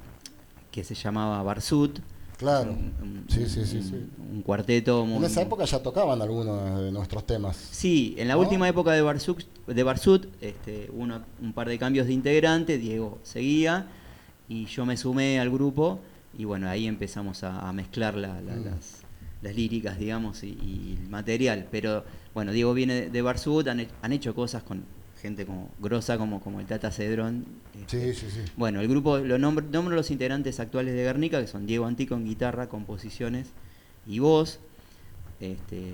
que se llamaba Barsut. Claro. Un, un- Sí, sí, sí, sí. un cuarteto muy... En esa época ya tocaban algunos de nuestros temas. Sí, en la ¿No? última época de Barsut, de Barsut este, hubo uno- un par de cambios de integrante, Diego seguía y yo me sumé al grupo y bueno, ahí empezamos a, a mezclar la- la- Mm. las, las líricas, digamos, y, y el material. Pero bueno, Diego viene de, Barsut, han, he- han hecho cosas con gente como grosa como, como el Tata Cedrón. este, Sí, sí, sí. bueno, el grupo, lo nombro, nombro los integrantes actuales de Guernica, que son Diego Antico en guitarra, composiciones y voz. Este,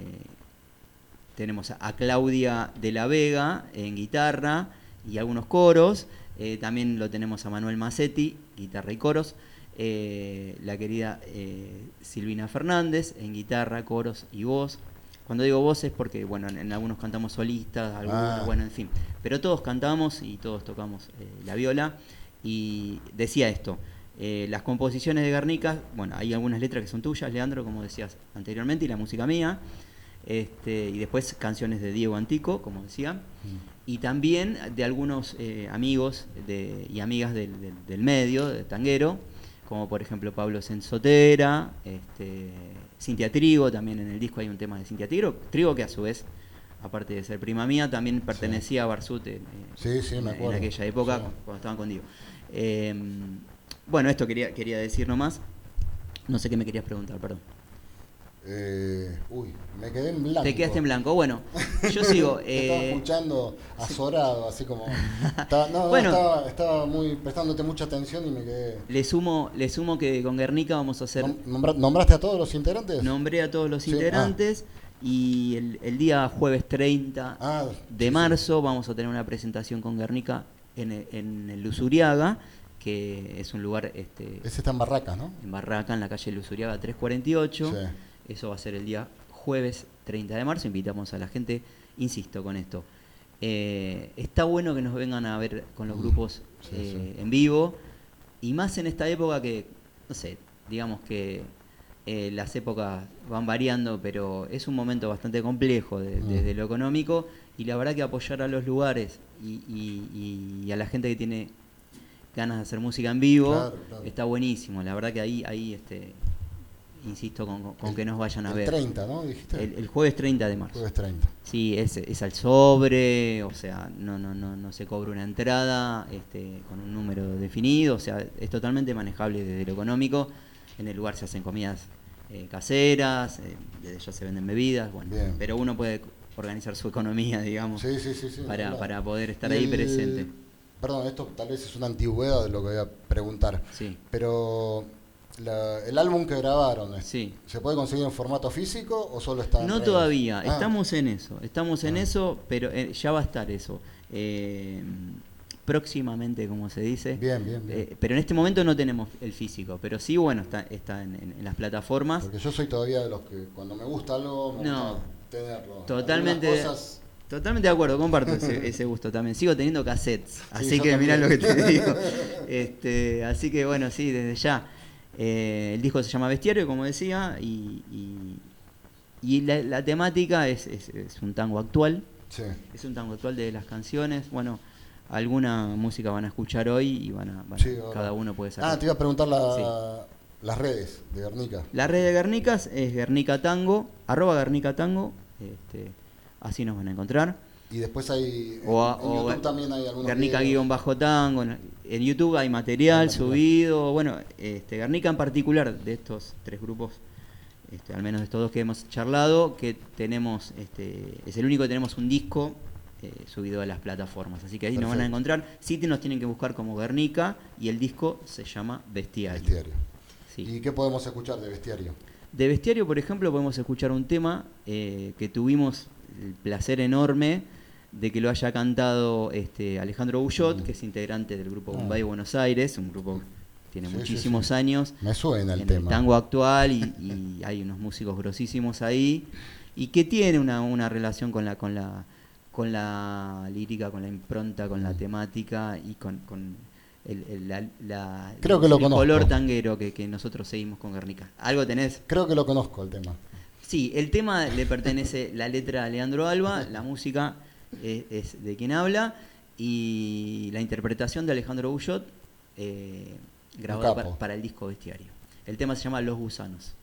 tenemos a, a Claudia de la Vega en guitarra y algunos coros. Eh, también lo tenemos a Manuel Macetti, guitarra y coros. Eh, la querida eh, Silvina Fernández en guitarra, coros y voz. Cuando digo voz es porque, bueno, en, en algunos cantamos solistas, algunos, Ah. bueno, en fin. Pero todos cantamos y todos tocamos eh, la viola. Y decía esto, eh, las composiciones de Guernica, bueno, hay algunas letras que son tuyas, Leandro, como decías anteriormente, y la música mía. Este, y después canciones de Diego Antico, como decía. Y también de algunos eh, amigos de- y amigas del, del- del medio, de tanguero, como por ejemplo Pablo Sensotera, este, Cintia Trigo, también en el disco hay un tema de Cintia Trigo, Trigo que a su vez, aparte de ser prima mía, también pertenecía a Barsut en, eh, Sí, sí, me en- aquella época cuando estaban con Diego. Eh, bueno, esto quería, quería decir nomás. No sé qué me querías preguntar, perdón. Eh, uy, me quedé en blanco. Te quedaste en blanco. Bueno, yo sigo. Te estaba eh, escuchando azorado, así como. Estaba, no, no, Bueno. estaba, estaba muy prestándote mucha atención y me quedé. le sumo, le sumo que con Guernica vamos a hacer. Nom- nombra- ¿Nombraste a todos los integrantes? Nombré a todos los Sí, integrantes y el, el día jueves 30 Ah, de sí, marzo vamos a tener una presentación con Guernica en el, en el Lusuriaga, que es un lugar este, Ese está en Barracas, ¿no? en Barraca, en la calle Lusuriaga 348. Sí. Eso va a ser el día jueves 30 de marzo. Invitamos a la gente, insisto con esto. eh, está bueno que nos vengan a ver con los Mm, grupos sí, eh, sí. en vivo. Y más en esta época que, no sé, digamos que eh, las épocas van variando, pero es un momento bastante complejo de- Mm. desde lo económico. Y la verdad que apoyar a los lugares y, y- y a la gente que tiene ganas de hacer música en vivo Claro, claro. está buenísimo. La verdad que ahí, ahí este, insisto con, El- que nos vayan a el ver. 30, ¿no? Dijiste. El, el jueves 30 de marzo. Jueves 30. Sí, es, es al sobre, o sea, no, no, no, no se cobra una entrada este, con un número definido, o sea, es totalmente manejable desde lo económico. En el lugar se hacen comidas eh, caseras, eh, desde ya se venden bebidas, bueno, Bien. pero uno puede organizar su economía, digamos, Sí, sí, sí. sí para, claro. para poder estar ahí el- presente. Perdón, esto tal vez es una antigüedad de lo que voy a preguntar. Sí, Pero la- el álbum que grabaron, ¿es- sí. ¿se puede conseguir en formato físico o solo está en No redes? todavía, Ah, estamos en eso, estamos en Ah. eso, pero eh, ya va a estar eso. Eh, próximamente, como se dice. Bien, bien, bien. Eh, pero en este momento no tenemos el físico, pero sí, bueno, está, está en, en- en las plataformas. Porque yo soy todavía de los que cuando me gusta algo, me No. gusta tenerlo. Totalmente, totalmente de acuerdo, comparto ese, ese gusto también. Sigo teniendo cassettes, así que mirá lo que te digo. Este, así que bueno, sí, desde ya. Eh, el disco se llama Bestiario, como decía, y, y- y la, la temática es, es- es un tango actual. Sí. Es un tango actual de las canciones. Bueno, alguna música van a escuchar hoy y van a, van Sí, cada uno puede sacar. Ah, te iba a preguntar la- las redes de Guernica. La red de Guernicas es Guernica Tango, arroba Guernica Tango, este, así nos van a encontrar. Y después hay. O, a- en o YouTube Guer- también hay algunos. Guernica videos. guion bajo tango, en, en YouTube hay material, subido, bueno, este, Guernica en particular, de estos tres grupos, este, al menos de estos dos que hemos charlado, que tenemos, este, es el único que tenemos un disco eh, subido a las plataformas, así que ahí nos van a encontrar, sí te nos tienen que buscar como Guernica y el disco se llama Bestiario. Bestiario. Sí. ¿Y qué podemos escuchar de Bestiario? De bestiario, por ejemplo, podemos escuchar un tema eh, que tuvimos el placer enorme de que lo haya cantado este, Alejandro Bullot, que es integrante del grupo Bombay Buenos Aires, un grupo que tiene Sí, muchísimos sí. años Me suena el en tema. el tango actual y, y hay unos músicos grosísimos ahí y que tiene una, una relación con la con la con la lírica, con la impronta, con la temática y con, con el, el- la, la- Creo que lo el conozco. color tanguero que, que nosotros seguimos con Guernica. ¿Algo tenés? Creo que lo conozco el tema. Sí, el tema le pertenece la letra a Leandro Alba, la música es, es de quien habla y la interpretación de Alejandro Bullot eh, grabada para, para el disco Bestiario. El tema se llama Los Gusanos.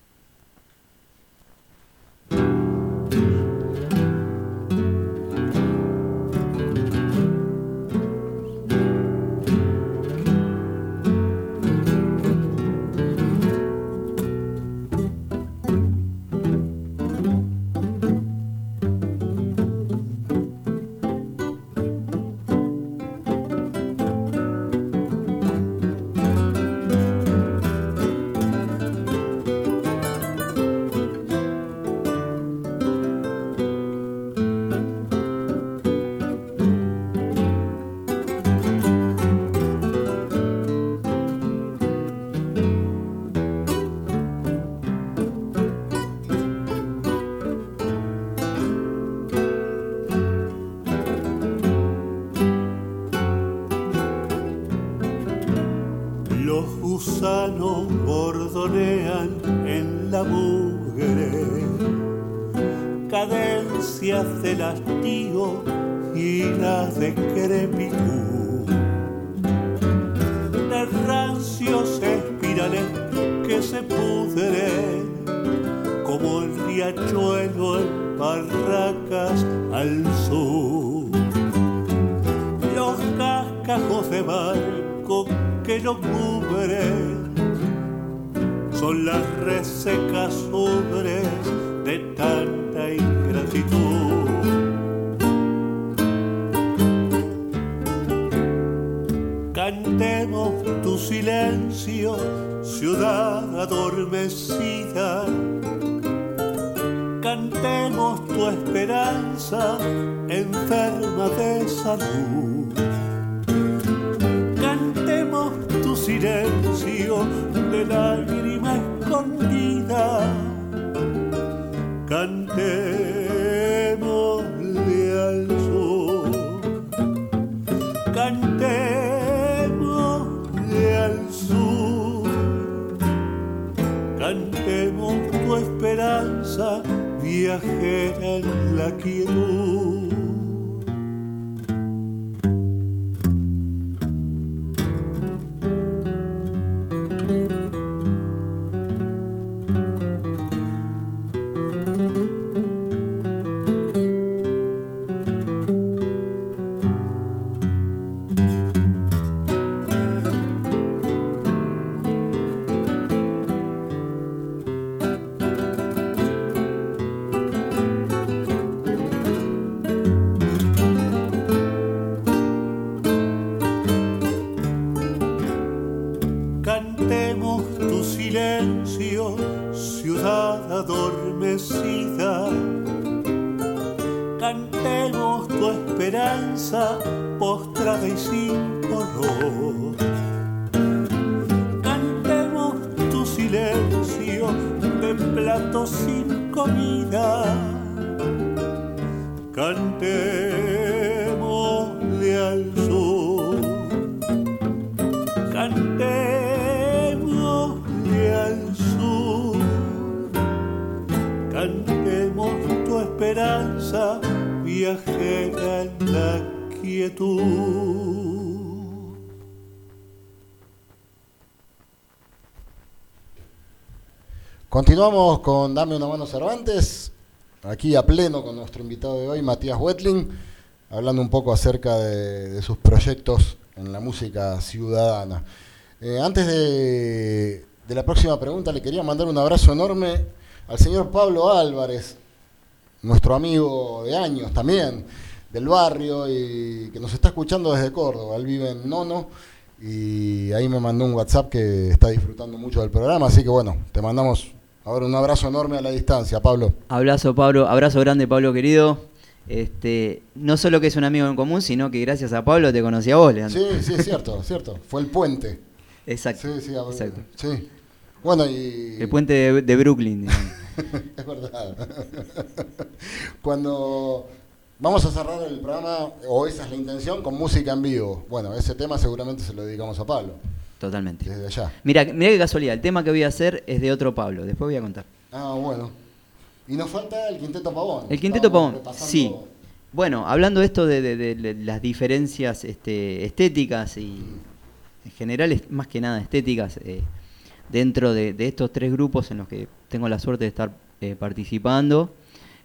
Sin comida. Cantémosle al sur. Cantémosle al sur, cantemos tu esperanza, viajera en la quietud. Continuamos con Dame una mano Cervantes, aquí a pleno con nuestro invitado de hoy, Matías Wetling, hablando un poco acerca de, sus proyectos en la música ciudadana. Eh, antes de, de la próxima pregunta, le quería mandar un abrazo enorme al señor Pablo Álvarez, nuestro amigo de años también, del barrio, y que nos está escuchando desde Córdoba. Él vive en Nono y ahí me mandó un WhatsApp que está disfrutando mucho del programa, así que bueno, te mandamos Ahora un abrazo enorme a la distancia, Pablo. Abrazo, Pablo, abrazo grande, Pablo querido. Este, no solo que es un amigo en común, sino que gracias a Pablo te conocí a vos, Leandro. Sí, sí, es cierto, cierto. Fue el puente. Exacto. Sí, sí, a- exacto. sí. Bueno, y. El puente de, de Brooklyn. es verdad. Cuando vamos a cerrar el programa, o esa es la intención, con música en vivo. Bueno, ese tema seguramente se lo dedicamos a Pablo, Totalmente. desde allá. Mira, mira qué casualidad, el tema que voy a hacer es de otro Pablo, después voy a contar. Ah, bueno. Y nos falta el Quinteto Pavón. El Quinteto Pavón, sí. Bueno, hablando de esto de, de- de- de las diferencias este, estéticas y en general más que nada estéticas eh, dentro de, de estos tres grupos en los que tengo la suerte de estar eh, participando,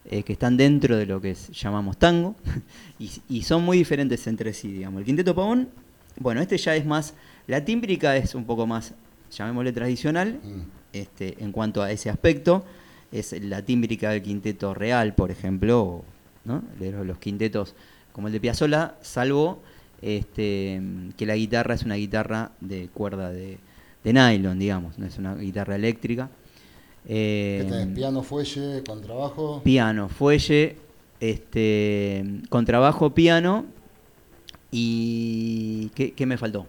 eh, que están dentro de lo que es- llamamos tango y, y son muy diferentes entre sí, digamos. El Quinteto Pavón, bueno, este ya es más, la tímbrica es un poco más, llamémosle tradicional, Mm. este, en cuanto a ese aspecto, es la tímbrica del quinteto real, por ejemplo, o, ¿no? de los, quintetos como el de Piazzolla, salvo este, que la guitarra es una guitarra de cuerda de, de nylon, digamos, no es una guitarra eléctrica. ¿Qué Eh, tenés? Piano, fuelle, contrabajo. piano, fuelle, este, contrabajo, piano y ¿qué, qué me faltó?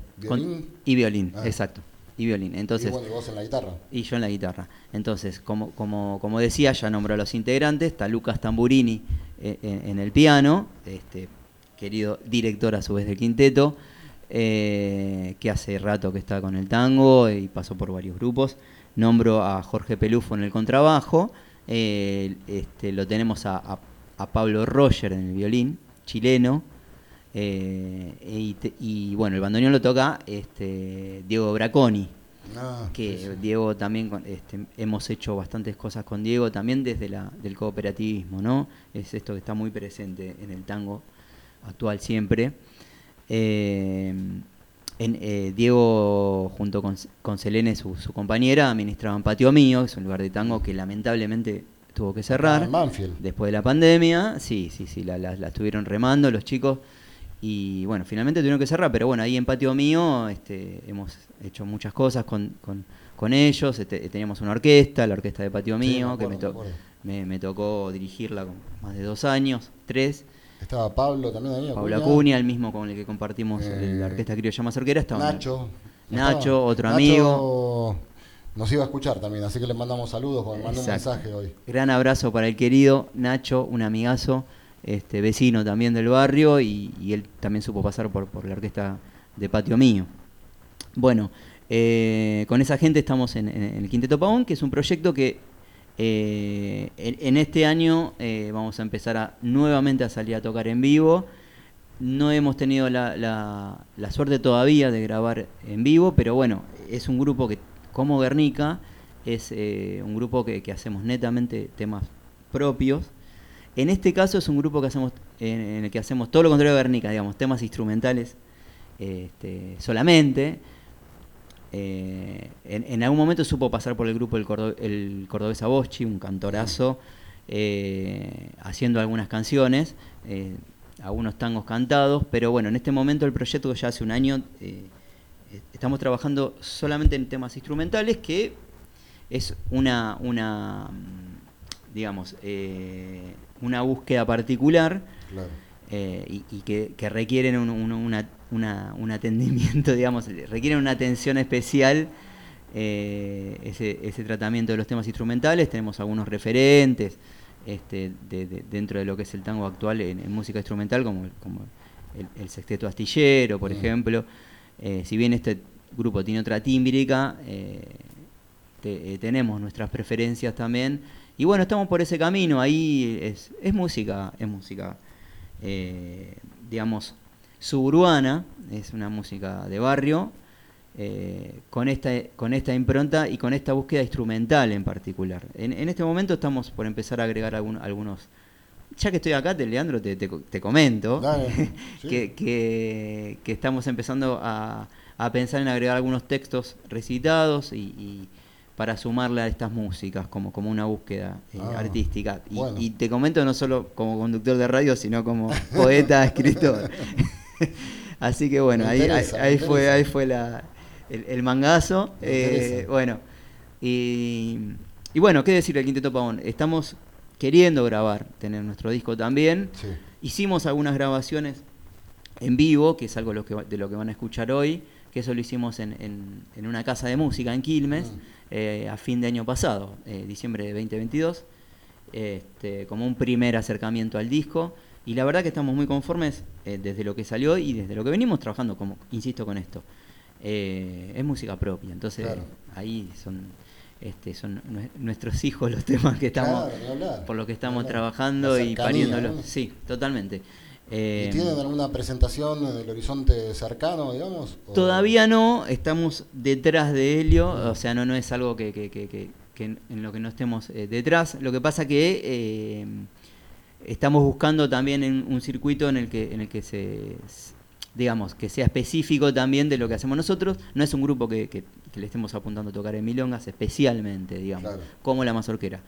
Y violín, Ah. exacto, y violín. Entonces, y bueno, y vos en la guitarra. y yo en la guitarra. Entonces, como, como, como decía, ya nombró a los integrantes, está Lucas Tamburini eh, en, en el piano, este querido director a su vez del quinteto, eh, que hace rato que está con el tango y pasó por varios grupos. Nombro a Jorge Pelufo en el contrabajo, eh, este, lo tenemos a, a- a Pablo Roger en el violín, chileno, eh, y, te- y, bueno, el bandoneón lo toca este, Diego Braconi, Ah, que sí, sí. Diego también este, hemos hecho bastantes cosas con Diego también desde la del cooperativismo no es esto que está muy presente en el tango actual siempre. Eh, en, eh, Diego junto con, con Selene su, su compañera administraban Patio Mío que es un lugar de tango que lamentablemente tuvo que cerrar Ah, después de la pandemia. Sí sí sí la, la- la estuvieron remando los chicos y bueno, finalmente tuvieron que cerrar, pero bueno, ahí en Patio Mío este, hemos hecho muchas cosas con, con, con ellos. Este, teníamos una orquesta, la orquesta de Patio Sí, Mío, me que acuerdo, me, me to- acuerdo. me, me tocó dirigirla con más de dos años, tres. Estaba Pablo también ahí. Paula Acuña, el mismo con el que compartimos Eh, la orquesta criolla mazorquera, estaba Nacho. Nacho, Estaba- otro Nacho amigo. Nos iba a escuchar también, así que le mandamos saludos, mandó un mensaje hoy. Gran abrazo para el querido Nacho, un amigazo, este vecino también del barrio y, él también supo pasar por, por la orquesta de Patio Mío. Bueno, eh, con esa gente estamos en, el Quinteto Pavón, que es un proyecto que eh, en, este año eh, vamos a empezar a, nuevamente a salir a tocar en vivo. No hemos tenido la, la- la suerte todavía de grabar en vivo, pero bueno, es un grupo que, como Guernica, es un grupo que, que hacemos netamente temas propios. En este caso es un grupo que hacemos, en, el que hacemos todo lo contrario de Guernica, digamos, temas instrumentales este, solamente. Eh, en, algún momento supo pasar por el grupo el, cordo- cordobés Boschi, un cantorazo, eh, haciendo algunas canciones, eh, algunos tangos cantados, pero bueno, en este momento el proyecto ya hace un año estamos trabajando solamente en temas instrumentales, que es una, digamos, una búsqueda particular Claro. eh, y, y que, que requieren un, un- una- una- un atendimiento, digamos, requieren una atención especial eh, ese, ese tratamiento de los temas instrumentales. Tenemos algunos referentes este, de- de- dentro de lo que es el tango actual en, en música instrumental, como, el- como el, el sexteto astillero, por ejemplo. Eh, si bien este grupo tiene otra tímbrica, te- tenemos nuestras preferencias también. Y bueno, estamos por ese camino, ahí es, es música, es música, eh, digamos, suburbana, es una música de barrio, eh, con, esta, con esta impronta y con esta búsqueda instrumental en particular. En, en este momento estamos por empezar a agregar algún- algunos... Ya que estoy acá, te, Leandro, te, te, te comento Dale, sí. que, que- que estamos empezando a, a pensar en agregar algunos textos recitados y, y para sumarle a estas músicas como, como una búsqueda eh, Ah, artística. Y, bueno. y te comento no solo como conductor de radio, sino como poeta, escritor. Así que bueno, ahí, ahí, fue, ahí fue la, el, el mangazo. Eh, bueno, y y bueno, ¿qué decir del Quinteto Pavón? Estamos queriendo grabar, tener nuestro disco también. Sí. Hicimos algunas grabaciones en vivo, que es algo de lo que van a escuchar hoy, que eso lo hicimos en, en- en una casa de música en Quilmes Mm. Eh, a fin de año pasado, eh, diciembre de 2022, este, como un primer acercamiento al disco. Y la verdad que estamos muy conformes eh, desde lo que salió y desde lo que venimos trabajando, como insisto con esto. Eh, es música propia, entonces Claro. ahí son, este, son nue- nuestros hijos los temas que estamos, Claro, por lo que estamos trabajando y cercanía, pariéndolo. ¿no? Sí, totalmente. Eh, ¿Y tienen alguna presentación en el horizonte cercano, digamos? ¿O- Todavía no, estamos detrás de Helio, o sea, no, no es algo que, que- que- que- que en lo que no estemos eh, detrás. Lo que pasa que eh, estamos buscando también en un circuito en el que, en el que se digamos, que sea específico también de lo que hacemos nosotros. No es un grupo que, que- que le estemos apuntando a tocar en milongas especialmente, digamos, Claro. como la mazorquera.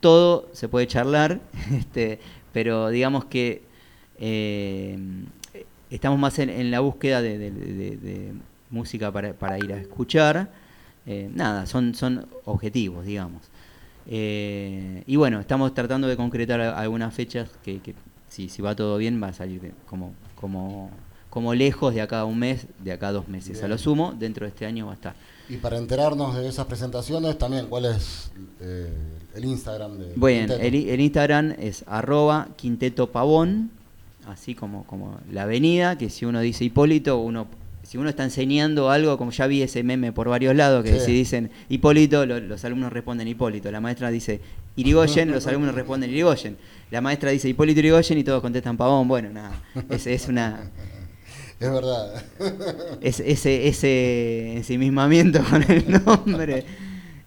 Todo se puede charlar, este, pero digamos que eh, estamos más en, en la búsqueda de, de- de- de música para, para ir a escuchar. Eh, nada, son, son objetivos, digamos. Eh, y bueno, estamos tratando de concretar algunas fechas que, que si, si va todo bien va a salir como, como, como lejos de acá a un mes, de acá a dos meses. A lo sumo, dentro de este año va a estar. Y para enterarnos de esas presentaciones, también, ¿cuál es eh, el Instagram de Bueno, el, Instagram es arroba quinteto pavón, así como, como la avenida, que si uno dice Hipólito, uno si uno está enseñando algo, como ya vi ese meme por varios lados, que Sí. si dicen Hipólito, lo- los alumnos responden Hipólito, la maestra dice Irigoyen, los alumnos responden Irigoyen, la maestra dice Hipólito Irigoyen y todos contestan pavón, bueno, nada, es, es una... Es verdad. es- ese, ese ensimismamiento con el nombre,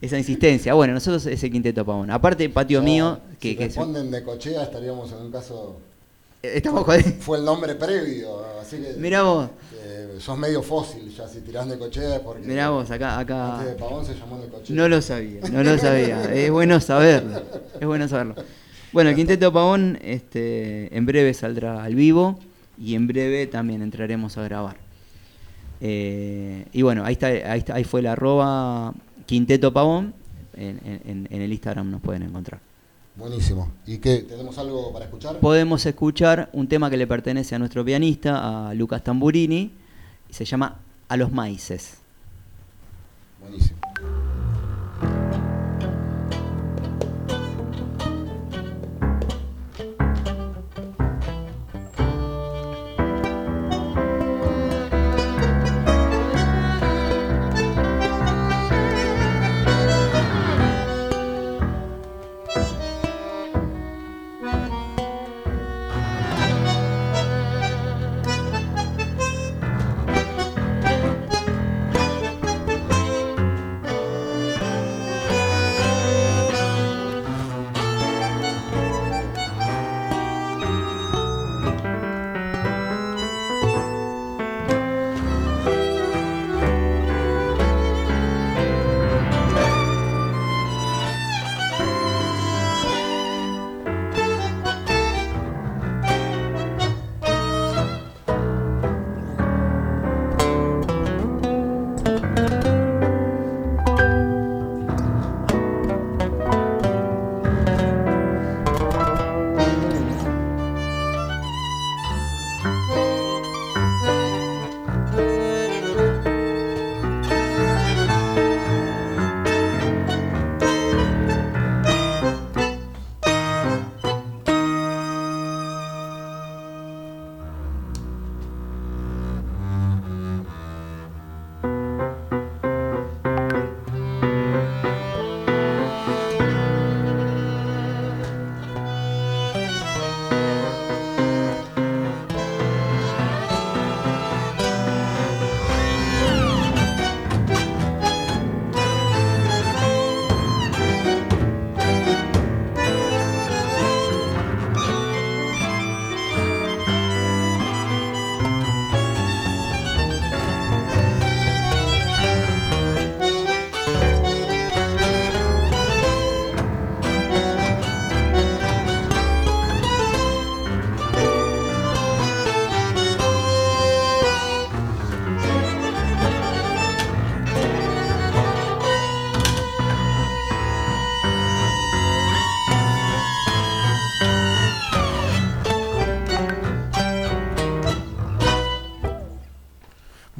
esa insistencia. Bueno, nosotros es el Quinteto Pavón. Aparte, patio mío, que, si que es un- responden de cochea, estaríamos en un caso. Estamos jodidos. Fue el nombre previo, así que. Mirá vos, eh, sos medio fósil ya, si tirás de cochea porque. mirá vos, acá, Antes de acá. Pavón se llamó de cochea. No lo sabía, no lo sabía. Es bueno saberlo. Es bueno saberlo. Bueno, el Quinteto Pavón este, en breve saldrá al vivo y en breve también entraremos a grabar. Eh, y bueno, ahí está, ahí está, ahí fue la arroba Quinteto Pavón. En, en- en el Instagram nos pueden encontrar. Buenísimo. ¿Y qué? ¿Tenemos algo para escuchar? Podemos escuchar un tema que le pertenece a nuestro pianista, a Lucas Tamburini, y se llama A los Maíces. Buenísimo.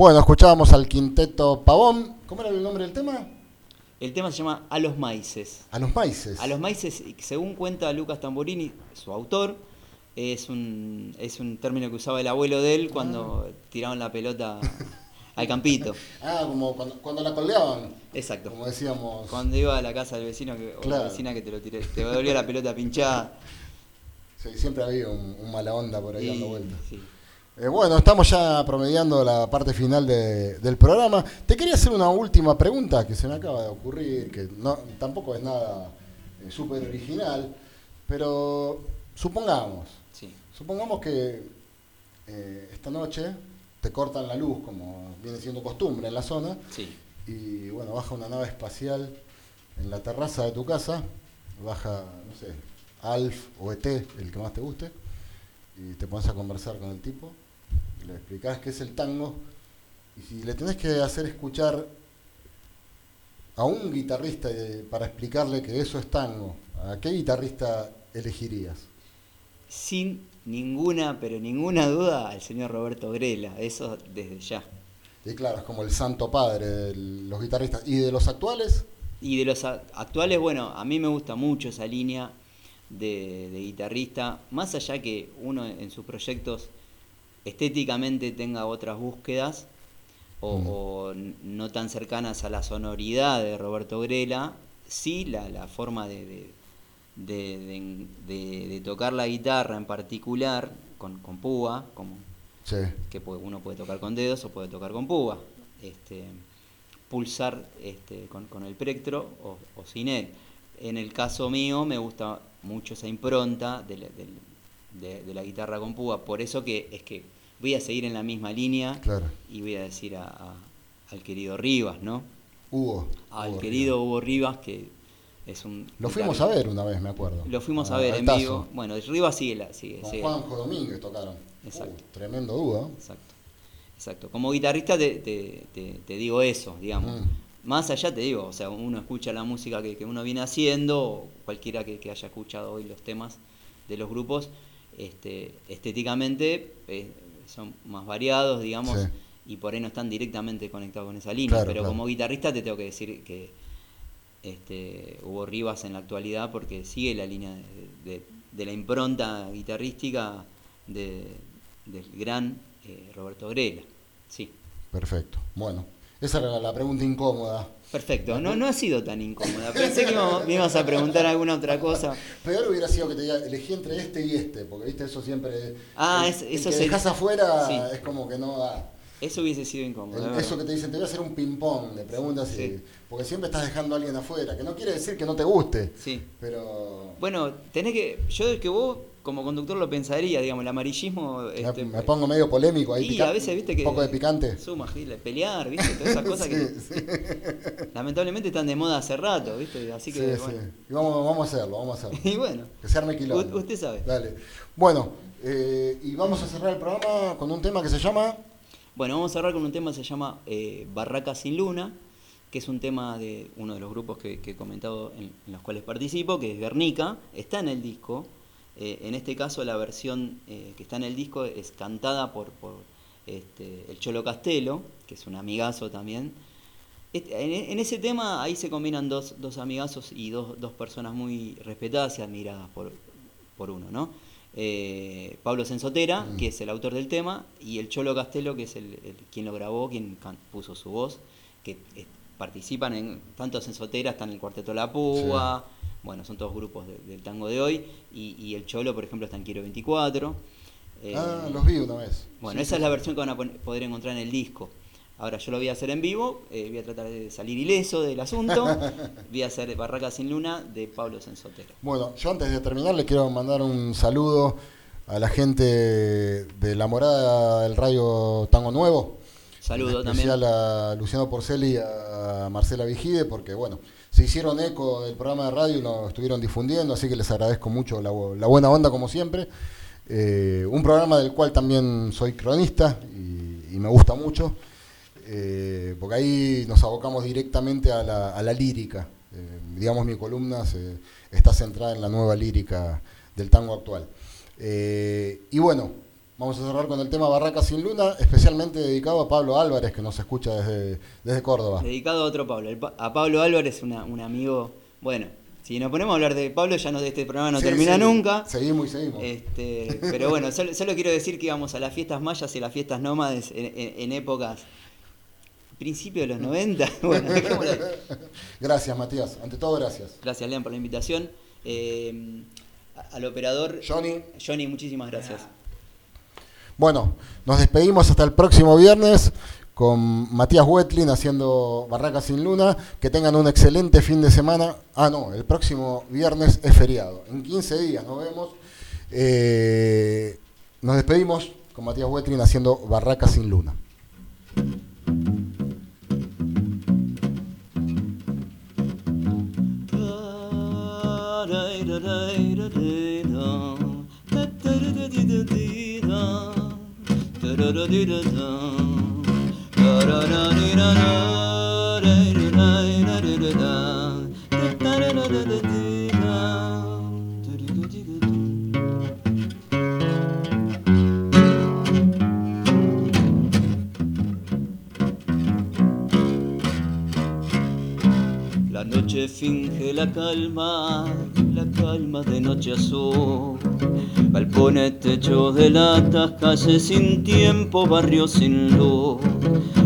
Bueno, escuchábamos al quinteto Pavón. ¿Cómo era el nombre del tema? El tema se llama A los Maices. A los maíces. A los Maices, según cuenta Lucas Tamborini, su autor, es un, es un término que usaba el abuelo de él cuando tiraban la pelota al campito. Ah, como cuando, cuando la colgaban. Exacto. Como decíamos. Cuando iba a la casa del vecino que, o la vecina que te lo tiré, te volvía la pelota pinchada. Sí, siempre había un, un mala onda por ahí y- dando vueltas. sí. Eh, bueno, estamos ya promediando la parte final de- del programa. Te quería hacer una última pregunta que se me acaba de ocurrir, que no, tampoco es nada eh, súper original, pero supongamos, Sí. supongamos que eh, esta noche te cortan la luz, como viene siendo costumbre en la zona, Sí. y bueno, baja una nave espacial en la terraza de tu casa, baja, no sé, Alf o ET, el que más te guste, y te pones a conversar con el tipo, le explicás qué es el tango, y si le tenés que hacer escuchar a un guitarrista eh, para explicarle que eso es tango, ¿a qué guitarrista elegirías? Sin ninguna, pero ninguna duda, al señor Roberto Grela, eso desde ya. Y claro, es como el santo padre de los guitarristas. ¿Y de los actuales? Y de los actuales, bueno, a mí me gusta mucho esa línea de, de guitarrista, más allá que uno en sus proyectos estéticamente tenga otras búsquedas o, Mm. o no tan cercanas a la sonoridad de Roberto Grela, sí la, la forma de, de- de- tocar la guitarra en particular con, con púa, como Sí. que puede- uno puede tocar con dedos o puede tocar con púa. Este, pulsar este, con, con el plectro o, o sin él. En el caso mío me gusta mucho esa impronta del- de- de la guitarra con púa, por eso que es que voy a seguir en la misma línea Claro. y voy a decir a- a- al querido Rivas, ¿no? Hugo. Al Hugo querido Hugo Rivas, que es un... Lo fuimos a ver una vez, me acuerdo. Lo fuimos a ver en vivo. Bueno, Rivas sigue, la, sigue, Con sigue. Juanjo Domínguez tocaron. Exacto. Uh, tremendo dúo. Exacto. Exacto. Como guitarrista te, te- te- te digo eso, digamos. Mm. Más allá te digo, o sea, uno escucha la música que, que uno viene haciendo, o cualquiera que, que haya escuchado hoy los temas de los grupos, este, estéticamente eh, son más variados, digamos, Sí. y por ahí no están directamente conectados con esa línea. Claro, pero claro. como guitarrista te tengo que decir que este, Hugo Rivas en la actualidad, porque sigue la línea de, de- de la impronta guitarrística de- del gran eh, Roberto Grela. Sí, Perfecto. Bueno, esa era la pregunta incómoda. Perfecto. No, no ha sido tan incómoda. Pensé que me ibas a preguntar alguna otra cosa. Peor hubiera sido que te diga, elegí entre este y este, porque viste, eso siempre. Ah, el- es- el eso que dejas afuera Sí. es como que no da. Eso hubiese sido incómodo. El- eso que te dicen, te voy a hacer un ping-pong de preguntas, y- porque siempre estás dejando a alguien afuera, que no quiere decir que no te guste, Sí. pero. Bueno, tenés que. Yo que vos, como conductor, lo pensaría, digamos, el amarillismo. me- este, me, pongo medio polémico ahí. Y a veces, viste que. Un poco de picante. Suma, Gil, pelear, viste, todas esas cosas Sí, que. sí, Lamentablemente están de moda hace rato, viste, así que. sí, bueno. sí. Y vamos, vamos a hacerlo, vamos a hacerlo. Y bueno, Que se arme quilombo. Usted sabe. Dale. Bueno, eh, y vamos a cerrar el programa con un tema que se llama. Bueno, vamos a cerrar con un tema que se llama eh, Barraca sin Luna, que es un tema de uno de los grupos que, que he comentado en, en los cuales participo, que es Guernica, está en el disco. Eh, en este caso la versión eh, que está en el disco es cantada por, por, este, el Cholo Castelo, que es un amigazo también. Este, en, en ese tema ahí se combinan dos, dos amigazos y dos, dos personas muy respetadas y admiradas por, por uno, ¿no? Eh, Pablo Sensotera, Mm. que es el autor del tema, y el Cholo Castelo, que es el, el- quien lo grabó, quien puso su voz, que participan en tanto Sensotera, está en el Cuarteto La Púa, bueno, son todos grupos de- del tango de hoy, y, y el Cholo, por ejemplo, está en Quiero 24. eh, ah, los vi una vez. bueno, Sí, esa sí, es la versión que van a poder encontrar en el disco. Ahora yo lo voy a hacer en vivo, eh, voy a tratar de salir ileso del asunto. voy a hacer Barraca sin Luna de Pablo Sensotero. Bueno, yo antes de terminar le quiero mandar un saludo a la gente de la morada del Radio Tango Nuevo. Saludo En también. especial a Luciano Porceli y a Marcela Vigide, porque bueno, se hicieron eco del programa de radio y lo estuvieron difundiendo, así que les agradezco mucho la, bu- la buena onda como siempre. Eh, un programa del cual también soy cronista y, me gusta mucho, eh, porque ahí nos abocamos directamente a la, lírica. Eh, digamos, mi columna se- está centrada en la nueva lírica del tango actual. Y bueno, Vamos a cerrar con el tema Barraca sin Luna, especialmente dedicado a Pablo Álvarez, que nos escucha desde, desde Córdoba. Dedicado a otro Pablo. A Pablo Álvarez, un amigo, bueno, si nos ponemos a hablar de Pablo, ya no de este programa no termina nunca. Seguimos y seguimos. Este, pero bueno, solo, quiero decir que íbamos a las fiestas mayas y las fiestas nómades en, épocas principios de los 90. gracias, Matías. Ante todo, gracias. Gracias, Lean, por la invitación. Eh, al operador. Johnny. Johnny, muchísimas gracias. Bueno, nos despedimos hasta el próximo viernes con Matías Wetlin haciendo Barraca sin Luna. Que tengan un excelente fin de semana. Ah, no, el próximo viernes es feriado. En 15 días nos vemos. Eh, nos despedimos con Matías Wetlin haciendo Barraca sin Luna. La noche finge la calma, la calma de noche azul Balcones, techos de latas, calles sin tiempo, barrios sin luz.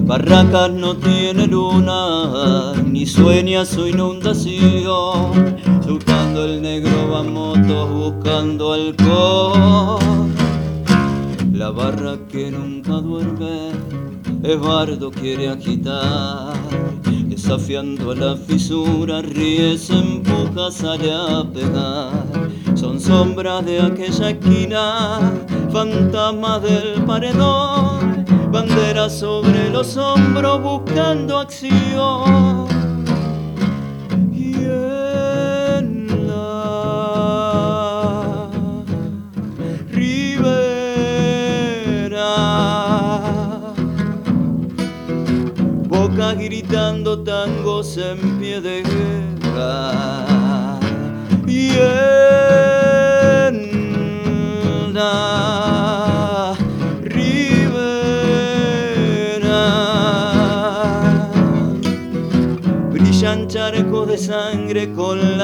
Barracas no tiene luna, ni sueña su inundación. Buscando el negro va motos, buscando alcohol. La barra que nunca duerme, Eduardo quiere agitar. Desafiando la fisura, ríe, se empuja, sale a pegar son sombras de aquella esquina, fantasmas del paredón, banderas sobre los hombros buscando acción.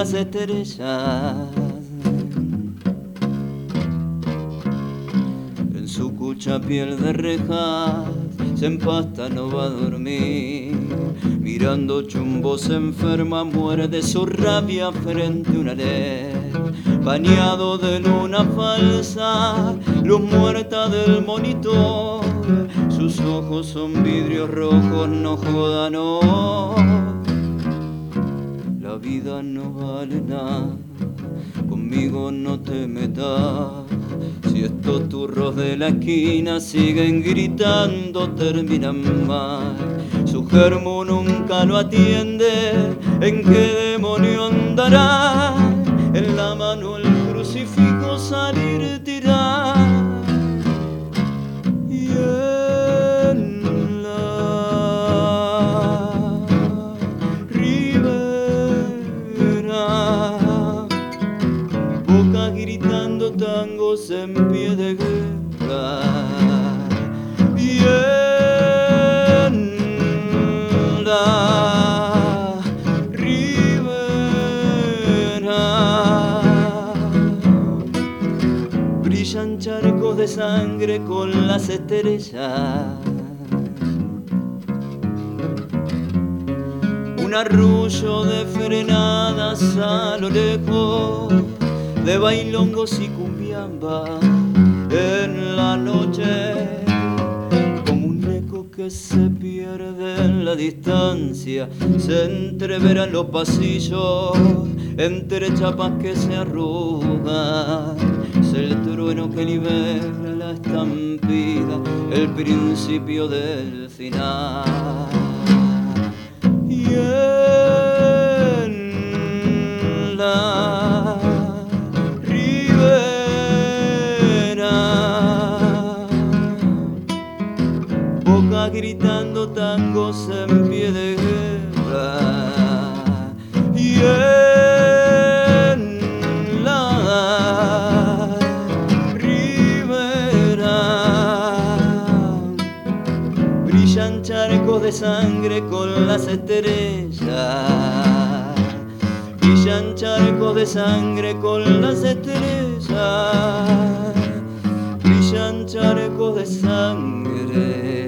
Las estrellas. En su cucha piel de rejas se empasta, no va a dormir. Mirando chumbo se enferma, muere de su rabia frente a una ley bañado de luna falsa, luz muerta del monitor. Sus ojos son vidrios rojos, no jodan, no. Vida no vale nada, conmigo no te metas. Si estos turros de la esquina siguen gritando, terminan mal. Su germo nunca lo atiende, ¿en qué demonio andará? en la mano sangre con las estrellas. Un arrullo de frenadas a lo lejos, de bailongos y cumbiamba en la noche que se pierde en la distancia, se entreverán los pasillos entre chapas que se arrugan. El trueno que libera la estampida, el principio del final. Y en la gritando tangos en pie de guerra. Y en de sangre con las estrellas. Brillan charcos de sangre con las estrellas. Brillan charcos de sangre.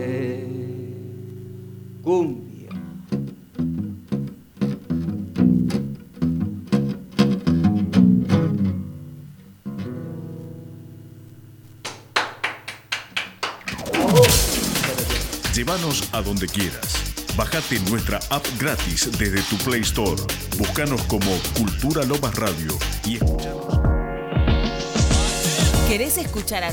A donde quieras. Bájate nuestra app gratis desde tu Play Store. Búscanos como Cultura Lomas Radio y escuchanos. ¿Querés escuchar a